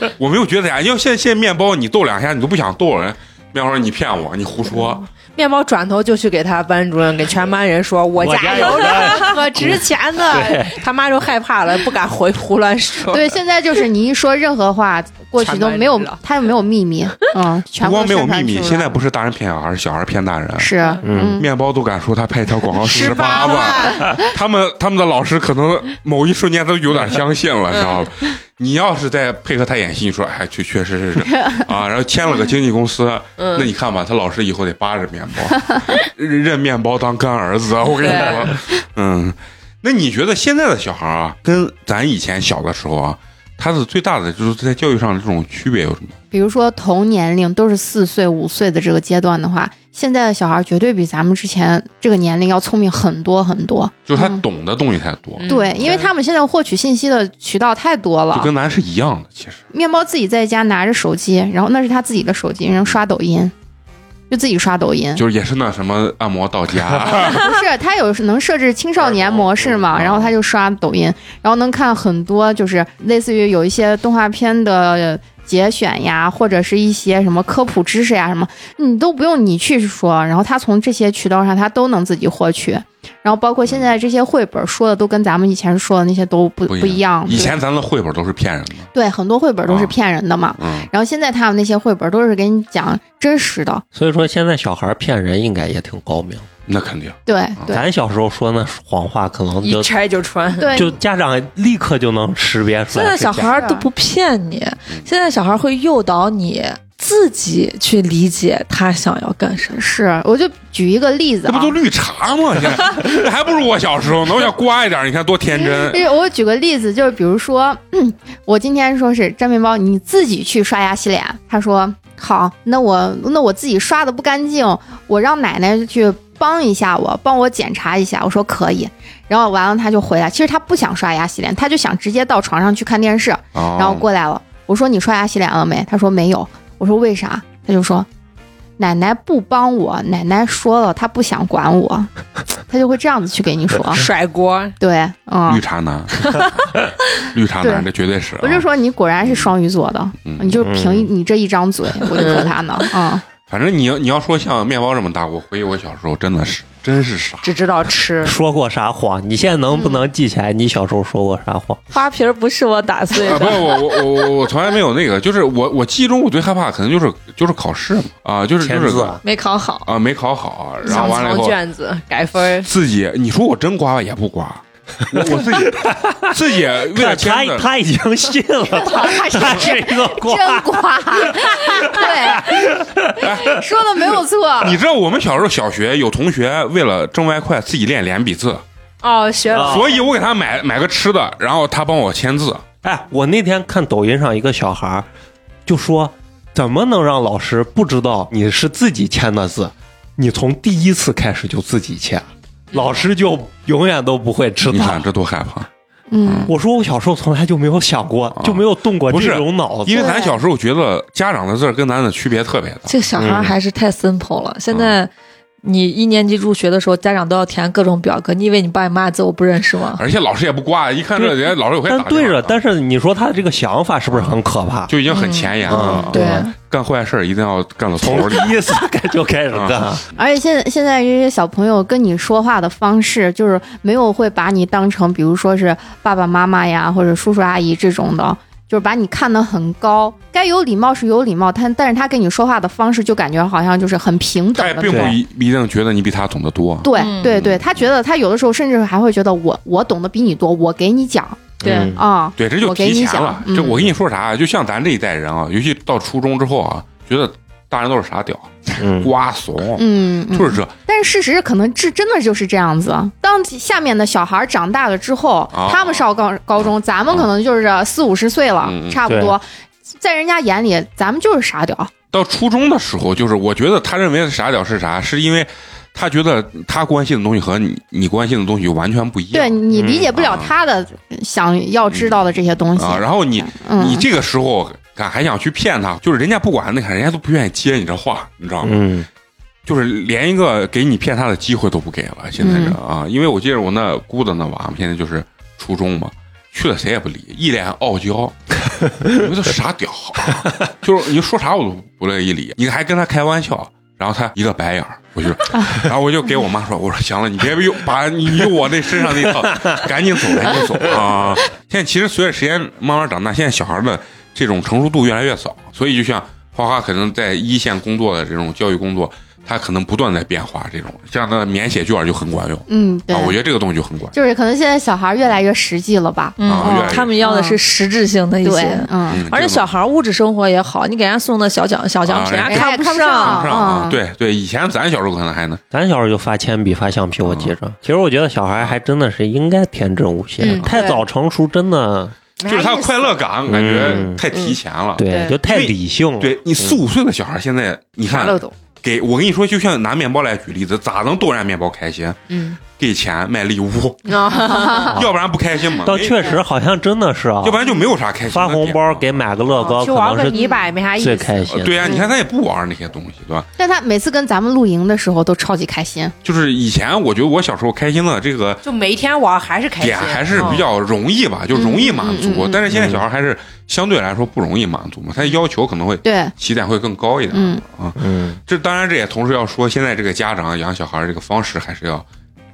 [LAUGHS] 我没有觉得呀。要现现在面包你逗两下，你都不想逗人。面包说你骗我，你胡说。面包转头就去给他班主任、给全班人说：“我我家有家有这个值钱的。”他妈就害怕了，不敢回胡乱说。对，现在就是你一说任何话，过去都没有他又没有秘密，嗯，全光没有秘密，现在不是大人骗小孩，是小孩骗大人。是，嗯，面包都敢说他拍一条广告十八万万，[LAUGHS] 他们他们的老师可能某一瞬间都有点相信了，知道吧？你要是再配合他演戏，你说哎，确确实是 [LAUGHS] 啊，然后签了个经纪公司，那你看吧，他老师以后得扒着面包，[LAUGHS] 认面包当干儿子，我跟你说，嗯，那你觉得现在的小孩啊，跟咱以前小的时候啊，他的最大的就是在教育上的这种区别有什么？比如说同年龄都是四岁五岁的这个阶段的话，现在的小孩绝对比咱们之前这个年龄要聪明很多很多。就是他嗯懂的东西太多，嗯对，因为他们现在获取信息的渠道太多了就。跟咱是一样的，其实。面包自己在家拿着手机，然后那是他自己的手机，然后刷抖音，就自己刷抖音。就是也是那什么按摩到家，[LAUGHS] 不是，他有能设置青少年模式嘛？嗯然后他就刷抖音，然后能看很多，就是类似于有一些动画片的节选呀，或者是一些什么科普知识呀什么，你都不用你去说，然后他从这些渠道上他都能自己获取。然后包括现在这些绘本说的都跟咱们以前说的那些都不不一样。以前咱们绘本都是骗人的，对很多绘本都是啊骗人的嘛。嗯，然后现在他们那些绘本都是给你讲真实的，所以说现在小孩骗人应该也挺高明。那肯定。对对咱小时候说那谎话，可能一就拆就穿。对，就家长立刻就能识别出来现在小。孩儿都不骗你，现在小孩儿会诱导你自己去理解他想要干什么。是，我就举一个例子啊这不，都绿茶吗？现在这还不如我小时候呢。我想刮一点，你看多天真。我举个例子，就是比如说，嗯我今天说是粘面包，你自己去刷牙洗脸。他说好，那我那我自己刷的不干净，我让奶奶去帮一下我，帮我检查一下。我说可以，然后完了他就回来。其实他不想刷牙洗脸，他就想直接到床上去看电视，然然后过来了。我说你刷牙洗脸了没？他说没有。我说为啥？他就说。奶奶不帮我，奶奶说了，她不想管我，他就会这样子去给你说。[LAUGHS] 甩锅，对，嗯，绿茶男，[LAUGHS] 绿茶男，这绝对是啊。我就说你果然是双鱼座的，嗯你就凭你这一张嘴，我就说他呢，嗯，反正你要你要说像面包这么大，我回忆我小时候真的是真是傻。只知道吃。[LAUGHS] 说过啥谎？你现在能不能记起来你小时候说过啥谎？花瓶不是我打碎啊，不的，是我我我我我从来没有那个，就是我我记忆中我最害怕可能就是就是考试嘛啊，就是就是签字啊没考好。啊没考好，然后完了以后卷子改分，自己你说我真刮也不刮，我我自己 [LAUGHS] 自己为了他签字，他已经信了，[LAUGHS] 他他是一个瓜。真瓜，[LAUGHS] 对，说的没有错。你知道我们小时候小学有同学为了挣外快自己练连笔字，哦，学了啊所以我给他买买个吃的，然后他帮我签字。哎，我那天看抖音上一个小孩就说，怎么能让老师不知道你是自己签的字？你从第一次开始就自己签，老师就永远都不会知道你看。这多害怕！嗯，我说我小时候从来就没有想过，就没有动过不是这种脑子。因为咱小时候觉得家长的字儿跟咱的区别特别大。这个小孩儿还是太 simple 了。现在你一年级入学的时候，家长都要填各种表格，你以为你爸你妈的字我不认识吗？而且老师也不挂，一看这人家老师有会打但对着，但是你说他的这个想法是不是很可怕？就已经很前沿了。嗯对啊干坏事儿一定要干到头里。第一次开就开始干，而且现在现在这些小朋友跟你说话的方式，就是没有会把你当成，比如说是爸爸妈妈呀，或者叔叔阿姨这种的，就是把你看得很高。该有礼貌是有礼貌，但但是他跟你说话的方式就感觉好像就是很平等的。他也并不一一定觉得你比他懂得多。对嗯对对，他觉得他有的时候甚至还会觉得我我懂得比你多，我给你讲对嗯啊。对，这就我给你提前了讲。嗯这我跟你说啥，就像咱这一代人啊，尤其到初中之后啊，觉得大人都是傻屌、嗯，瓜怂，嗯，嗯就是这。但是事实可能这真的就是这样子。当下面的小孩长大了之后，哦他们上高高中，咱们可能就是四五十岁了，差不多。在人家眼里，咱们就是傻屌。到初中的时候，就是我觉得他认为的傻屌是啥，是因为他觉得他关心的东西和你你关心的东西完全不一样。对你理解不了啊他的想要知道的这些东西。啊，然后你嗯，你这个时候敢还想去骗他，就是人家不管那看，人家都不愿意接你这话，你知道吗？嗯，就是连一个给你骗他的机会都不给了。现在这嗯啊，因为我记得我那姑的那娃，现在就是初中嘛，去了谁也不理，一脸傲娇，[LAUGHS] 你们这傻屌啊！就是你说啥我都不乐意理，你还跟他开玩笑。然后他一个白眼儿，我就，[LAUGHS] 然后我就给我妈说：“我说行了，你别用把你用我那身上那套，赶紧走，赶紧走啊！”现在其实随着时间慢慢长大，现在小孩的这种成熟度越来越少，所以就像花花可能在一线工作的这种教育工作，他可能不断在变化。这种像那免写卷就很管用。嗯，对。啊，，我觉得这个东西就很管就是可能现在小孩越来越实际了吧？嗯啊越越他们要的是实质性的一些，，嗯，嗯，而且小孩物质生活也好，你给人家送的小奖小奖品，啊人家看不人家也看不上嗯。对对，以前咱小时候可能还能。咱小时候就发铅笔、发橡皮，我记着。其实我觉得小孩还真的是应该天真无邪，嗯太早成熟真的就是他的快乐感感觉嗯太提前了。对，对就太理性了。对你四五岁的小孩，现在你看。给我跟你说，就像拿面包来举例子，咋能都让面包开心？嗯，给钱买礼物，啊 [LAUGHS] [LAUGHS] 要不然不开心嘛。倒确实好像真的是啊，要不然就没有啥开心。发红包给买个乐高，去玩个泥巴也没啥意思。最开心呃。对呀、你看他也不玩那些东西，对吧？但他每次跟咱们露营的时候都超级开心。就是以前我觉得我小时候开心的这个就每天玩还是开心，点还是比较容易吧，就容易满足。但是现在小孩还是相对来说不容易满足嘛，他的要求可能会对，起点会更高一点、嗯啊。嗯，这当然这也同时要说，现在这个家长养小孩这个方式还是要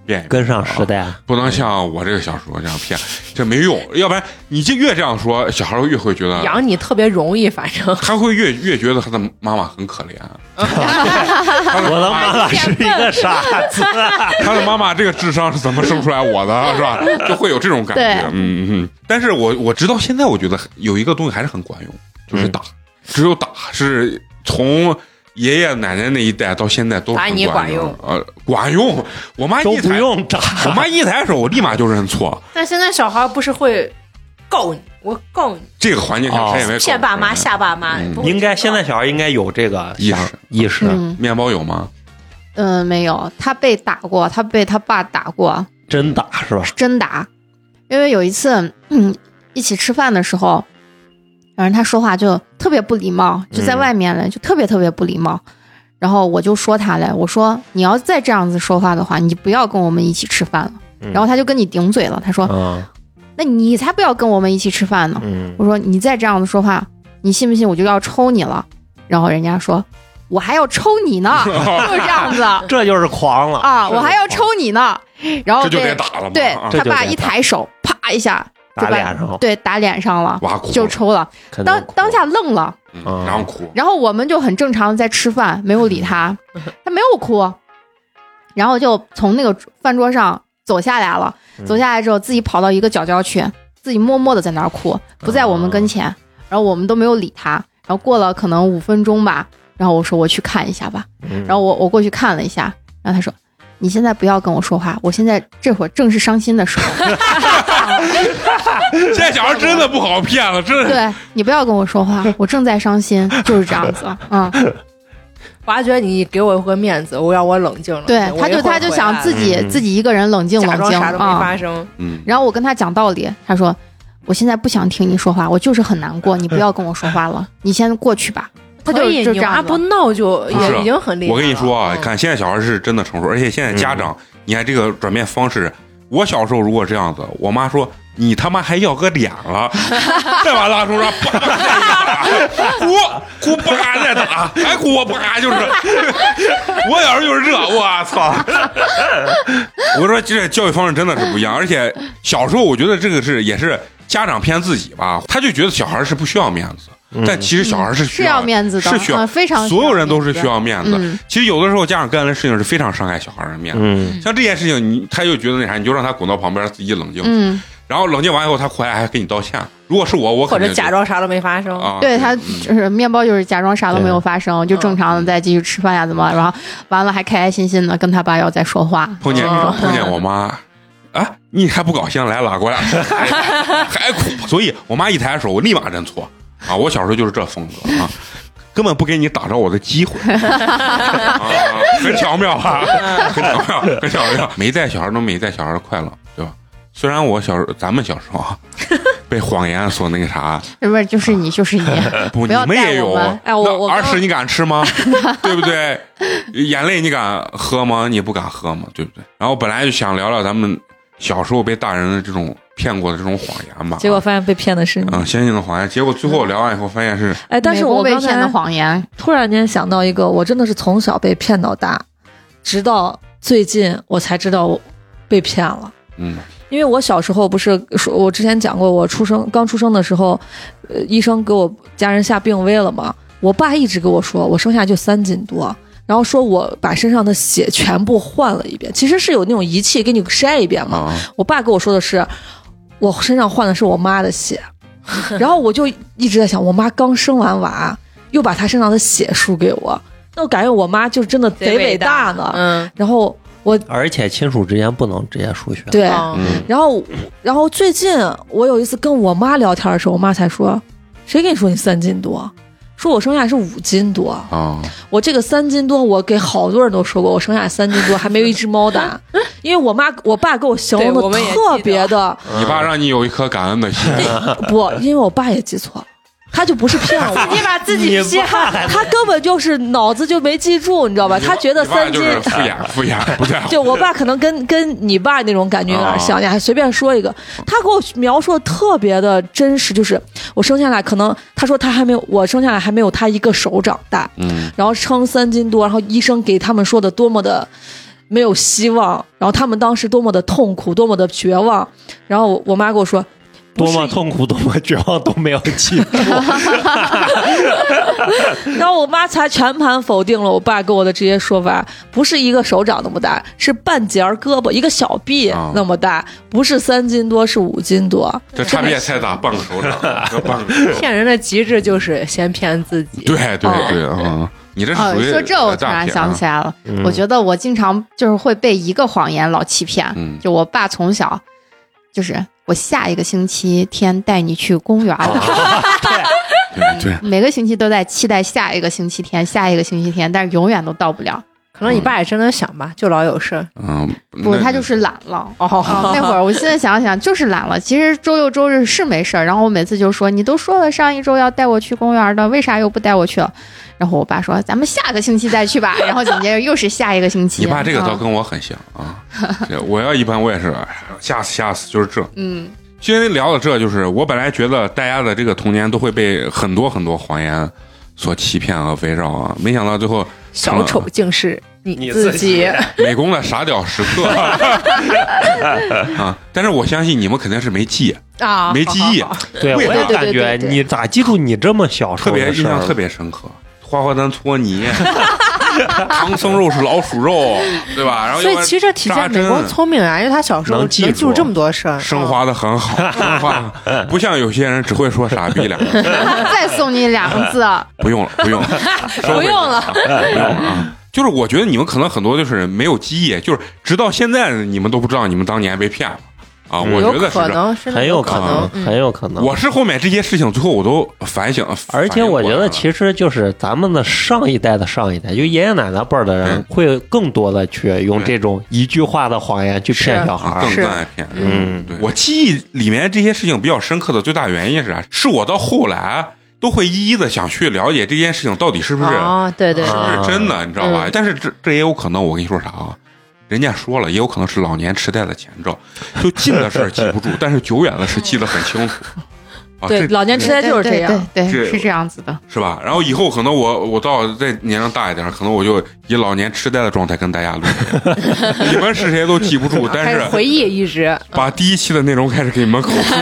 变一变跟上时代。啊不能像我这个小时候这样骗，这没用。要不然你就越这样说，小孩越会觉得养你特别容易，反正他会越越觉得他的妈妈很可怜。[LAUGHS] 我的妈妈是一个傻子，[LAUGHS] 他的妈妈这个智商是怎么生出来我的，是吧？就会有这种感觉。嗯嗯嗯。但是我我直到现在，我觉得有一个东西还是很管用，就是打，只有打是从。爷爷奶奶那一代到现在都打你很管管用呃，管用。我妈都不一抬，用打。我妈一抬手，我立马就认错。但现在小孩不是会告你，我告你，这个环境下，哦他也没骗爸妈吓爸妈，嗯应该现在小孩应该有这个意识意识，嗯面包有吗？嗯，没有，他被打过，他被他爸打过，真打是吧？真打。因为有一次，嗯，一起吃饭的时候，反正他说话就特别不礼貌，就在嗯外面了，就特别特别不礼貌。然后我就说他了，我说你要再这样子说话的话，你就不要跟我们一起吃饭了。嗯然后他就跟你顶嘴了，他说：“嗯那你才不要跟我们一起吃饭呢。”嗯我说：“你再这样子说话，你信不信我就要抽你了？”然后人家说：“我还要抽你呢，[LAUGHS] 就是这样子 [LAUGHS] 这就是狂了。啊，我还要抽你呢。然后这就得打了。对他爸一抬手，啪一下打脸上了，对打脸上了，哇哭就抽了。当当下愣了，嗯然后哭，然后我们就很正常的在吃饭，没有理他，[LAUGHS] 他没有哭，然后就从那个饭桌上走下来了。嗯走下来之后，自己跑到一个角角去，自己默默的在那儿哭，不在我们跟前。然后我们都没有理他。然后过了可能五分钟吧，然后我说我去看一下吧。嗯然后我我过去看了一下，然后他说：“你现在不要跟我说话，我现在这会儿正是伤心的时候。[LAUGHS] [LAUGHS] 现在小孩真的不好骗了，真的。对你不要跟我说话，我正在伤心，就是这样子。嗯，[LAUGHS] 我还觉得你给我一个面子，我让我冷静了。对，他就他就想自己嗯自己一个人冷静冷静装啥都没啊。发生。嗯，然后我跟他讲道理，他说：“我现在不想听你说话，我就是很难过，你不要跟我说话了，你先过去吧。”他就可以，就这样不。闹就也已经很厉害了。我跟你说啊，嗯看现在小孩是真的成熟，而且现在家长，你看这个转变方式。我小时候如果这样子，我妈说你他妈还要个脸了，[LAUGHS] 再把拉出上，叭叭再打，哭哭叭再打，还哭叭就是，[LAUGHS] 我小时候就是这，我操！[LAUGHS] 我说这教育方式真的是不一样，而且小时候我觉得这个是也是家长骗自己吧，他就觉得小孩是不需要面子，但其实小孩是需是要面子的，是需要嗯非常所有人都是需要面面子。嗯其实有的时候家长干的事情是非常伤害小孩的面子。嗯，像这件事情，你他就觉得那啥，你就让他滚到旁边自己冷静，嗯，然后冷静完以后，他回来还给你道歉。如果是我，我或者肯定就假装啥都没发生。啊，对他嗯就是面包，就是假装啥都没有发生，就正常的嗯再继续吃饭呀，怎么，然后完了还开开心心的跟他爸要再说话。碰见嗯碰见我妈。啊，你还不高兴？来拉过来，还 [LAUGHS] 还哭。所以我妈一抬手，我立马认错啊！我小时候就是这风格啊，根本不给你打着我的机会啊，很巧妙啊，很巧妙，很巧妙。没带小孩都没带小孩的快乐，对吧？虽然我小时候，咱们小时候啊，被谎言所那个啥，是不是就是你就是你？[LAUGHS] 不，不你们也有我我那我刚耳屎你敢吃吗？[LAUGHS] 对不对？眼泪你敢喝吗？你不敢喝吗，对不对？然后本来就想聊聊咱们小时候被大人的这种骗过的这种谎言吧。结果发现被骗的是你。嗯，先进的谎言，结果最后聊完以后发现是哎，但是我刚被骗的才谎言，突然间想到一个，我真的是从小被骗到大，直到最近我才知道我被骗了。嗯因为我小时候不是说，我之前讲过，我出生刚出生的时候，呃，医生给我家人下病危了嘛。我爸一直跟我说，我生下就三斤多，然后说我把身上的血全部换了一遍，其实是有那种仪器给你筛一遍嘛。啊，我爸跟我说的是，我身上换的是我妈的血，[LAUGHS] 然后我就一直在想，我妈刚生完娃，又把她身上的血输给我，那我感觉我妈就真的贼伟大呢。嗯，然后我而且亲属之间不能直接输血。对，然后然后最近我有一次跟我妈聊天的时候，我妈才说，谁跟你说你三斤多？说我生下来是五斤多，啊，我这个三斤多，我给好多人都说过，我生下来三斤多，还没有一只猫大，[LAUGHS] 因为我妈我爸给我形容的特别的你爸让你有一颗感恩的心，不，因为我爸也记错了，他就不是骗我，你把自己你骗爸他根本就是脑子就没记住，你知道吧？他觉得三斤。就是敷衍敷衍，[LAUGHS] 不在乎。就我爸可能跟跟你爸那种感觉有点像，你还随便说一个，他给我描述的特别的真实，就是我生下来可能他说他还没有我生下来还没有他一个手掌大，嗯然后称三斤多，然后医生给他们说的多么的没有希望，然后他们当时多么的痛苦，多么的绝望，然后我我妈跟我说。多么痛苦，多么绝望都没有记住。[LAUGHS] 然后我妈才全盘否定了我爸给我的这些说法，不是一个手掌那么大，是半截儿胳膊，一个小臂啊那么大，不是三斤多，是五斤多。这差别太大，半个手掌，[LAUGHS] 这半个手。骗人的极致就是先骗自己。对对对，啊，你这是哦，属于说这我突然想起来了，嗯我觉得我经常就是会被一个谎言老欺骗。嗯就我爸从小就是我下一个星期天带你去公园了，对 [LAUGHS] 对，[LAUGHS] 每个星期都在期待下一个星期天，下一个星期天，但是永远都到不了。可能你爸也真的想吧，就老有事儿。嗯，不，他就是懒了。哦啊，那会儿我现在想想就是懒了。其实周六周日是没事儿，然后我每次就说你都说了上一周要带我去公园的，为啥又不带我去了？然后我爸说咱们下个星期再去吧。[LAUGHS] 然后紧接着又是下一个星期。你爸这个倒嗯跟我很像啊，对我要一般我也是，哎吓死吓死，就是这。嗯今天聊到这，就是我本来觉得大家的这个童年都会被很多很多谎言所欺骗和围绕啊！没想到最后小丑竟是你你自自己美工的傻屌时刻 [LAUGHS] 啊！但是我相信你们肯定是没记，啊，没记忆对，我也感觉你咋记住你这么小时特候的事儿别印象特别深刻。花花蛋搓泥，唐僧肉是老鼠肉，对吧？然后所以其实体现美国聪明啊，因为他小时候能记住这么多事儿，升华的很好，升华 [LAUGHS] 不像有些人只会说傻逼两个字，[LAUGHS] 再送你两个字，不用了，不用了，[LAUGHS] 不用了，不用了啊！就是我觉得你们可能很多就是没有记忆，就是直到现在你们都不知道你们当年被骗了啊！嗯我觉得是很有可能，嗯很有可能。我是后面这些事情，最后我都反省，而且我觉得，其实就是咱们的上一代的上一代，就爷爷奶奶辈儿的人，嗯会更多的去用这种一句话的谎言去骗小孩儿更。爱骗。嗯，对我记忆里面这些事情比较深刻的最大原因是啥？是我到后来都会一一的想去了解这件事情到底是不是啊，对对是不是真的，你知道吧？嗯但是这这也有可能，我跟你说啥啊？人家说了，也有可能是老年痴呆的前兆，[LAUGHS] 就近的事儿记不住，[LAUGHS] 但是久远的事记得很清楚。[LAUGHS] 啊，对，老年痴呆就是这样。对对这对，是这样子的。是吧？然后以后可能我我到再年龄大一点，可能我就以老年痴呆的状态跟大家录。你们是谁都记不住，但是回忆一直，把第一期的内容开始给你们口述，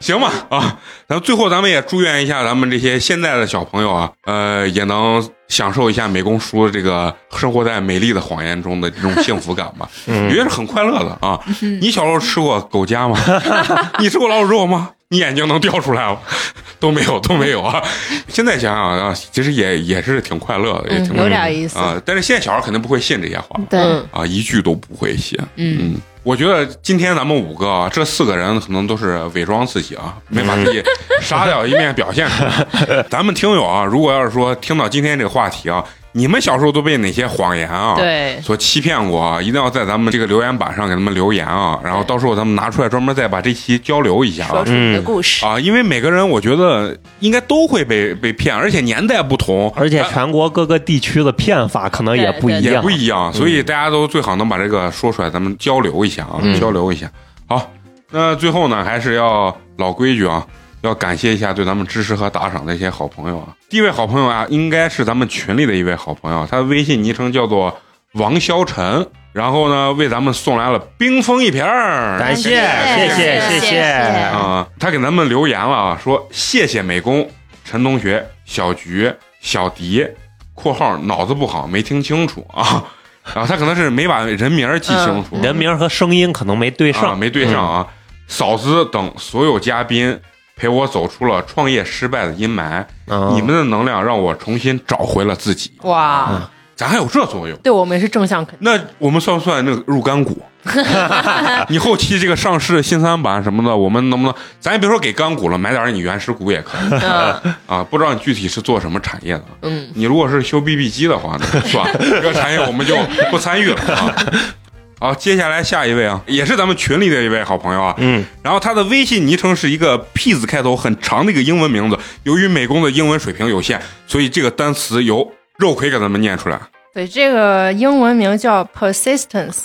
行吧？啊，咱最后咱们也祝愿一下咱们这些现在的小朋友啊，呃，也能享受一下美工叔这个生活在美丽的谎言中的这种幸福感吧，[LAUGHS] 嗯我觉得是很快乐的啊。你小时候吃过狗夹吗？[LAUGHS] 你吃过老鼠肉吗？你眼睛能掉出来吗？[LAUGHS] 都没有，都没有啊！现在想想啊，其实也也是挺快乐的，也挺嗯有点意思啊。但是现在小孩肯定不会信这些话，对，嗯啊，一句都不会信。嗯，嗯，我觉得今天咱们五个啊，这四个人可能都是伪装自己啊，没把自己 [LAUGHS] 傻屌一面表现出来。咱们听友啊，如果要是说听到今天这个话题啊，你们小时候都被哪些谎言啊？。对，所欺骗过啊，一定要在咱们这个留言板上给他们留言啊，然后到时候咱们拿出来专门再把这期交流一下啊说出你的故事，啊，因为每个人我觉得应该都会被被骗，而且年代不同，而且全国各个地区的骗法可能也不一样也不。一样，所以大家都最好能把这个说出来，咱们交流一下啊，嗯交流一下。好，那最后呢，还是要老规矩啊，要感谢一下对咱们支持和打赏的一些好朋友啊。第一位好朋友啊，应该是咱们群里的一位好朋友，他的微信昵称叫做王潇晨，然后呢，为咱们送来了冰封一瓶儿，感谢，谢谢谢谢谢啊、他给咱们留言了啊，说谢谢美工陈同学、小菊、小迪（括号脑子不好没听清楚啊），然后他可能是没把人名儿记清楚，人名和声音可能没对啊上，没对上啊。嫂子等所有嘉宾陪我走出了创业失败的阴霾，嗯。你们的能量让我重新找回了自己，哇，咱还有这作用。对我们是正向肯定，那我们算不算那个入干股？[LAUGHS] 你后期这个上市新三板什么的，我们能不能？咱也别说给干股了，买点你原始股也可以嗯啊。不知道你具体是做什么产业的？嗯，你如果是修 BB 机的话，那就算了，这个产业我们就不参与了啊。好，接下来下一位啊，也是咱们群里的一位好朋友啊。嗯，然后他的微信昵称是一个 P 字开头，很长的一个英文名字。由于美工的英文水平有限，所以这个单词由肉葵给咱们念出来。对，这个英文名叫 persistence，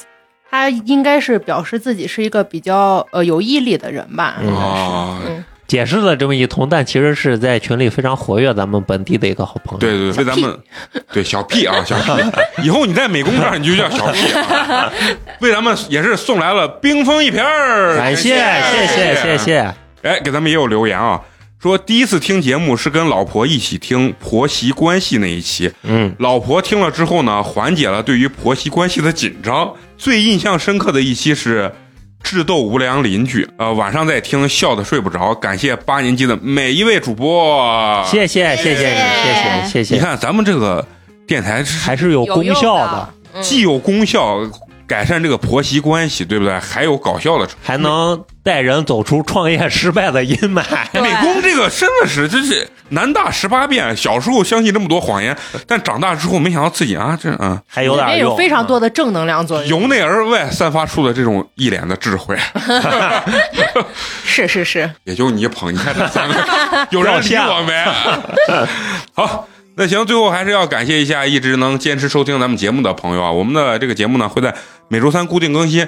它应该是表示自己是一个比较呃有毅力的人吧。嗯啊，嗯，解释了这么一通，但其实是在群里非常活跃，咱们本地的一个好朋友。对对，对为咱们 [LAUGHS] 对小 P 啊，小 P，[LAUGHS] 以后你在美工这儿你就叫小 P 啊。[LAUGHS] 为咱们也是送来了冰封一瓶儿，感谢谢谢谢谢。哎，给咱们也有留言啊，说第一次听节目是跟老婆一起听婆媳关系那一期，嗯，老婆听了之后呢，缓解了对于婆媳关系的紧张。最印象深刻的一期是智斗无良邻居，呃，晚上在听笑的睡不着。感谢八年级的每一位主播，谢谢谢谢你，谢谢谢谢。你，看咱们这个电台是还是有功效的的，，嗯既有功效改善这个婆媳关系，对不对？还有搞笑的还能带人走出创业失败的阴霾。对 [LAUGHS] 美工这个真的是，就是南大十八变。小时候相信这么多谎言，但长大之后没想到自己啊，这啊，还有点用，里面有非常多的正能量作用。由内而外散发出的这种一脸的智慧。[LAUGHS] 是是是，也就你捧，你看这三个 [LAUGHS] 有人理我没？好，那行，最后还是要感谢一下一直能坚持收听咱们节目的朋友啊。我们的这个节目呢会在每周三固定更新。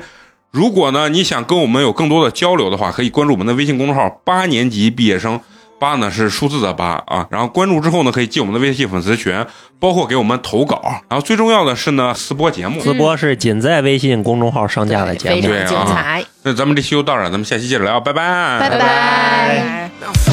如果呢你想跟我们有更多的交流的话，可以关注我们的微信公众号“八年级毕业生”，八呢是数字的八啊。然后关注之后呢，可以进我们的微信粉丝群，包括给我们投稿。然后最重要的是呢，私播节目。私播是仅在微信公众号上架的节目。非常对啊精彩。那咱们这期就到这儿，咱们下期接着聊，拜拜，拜拜。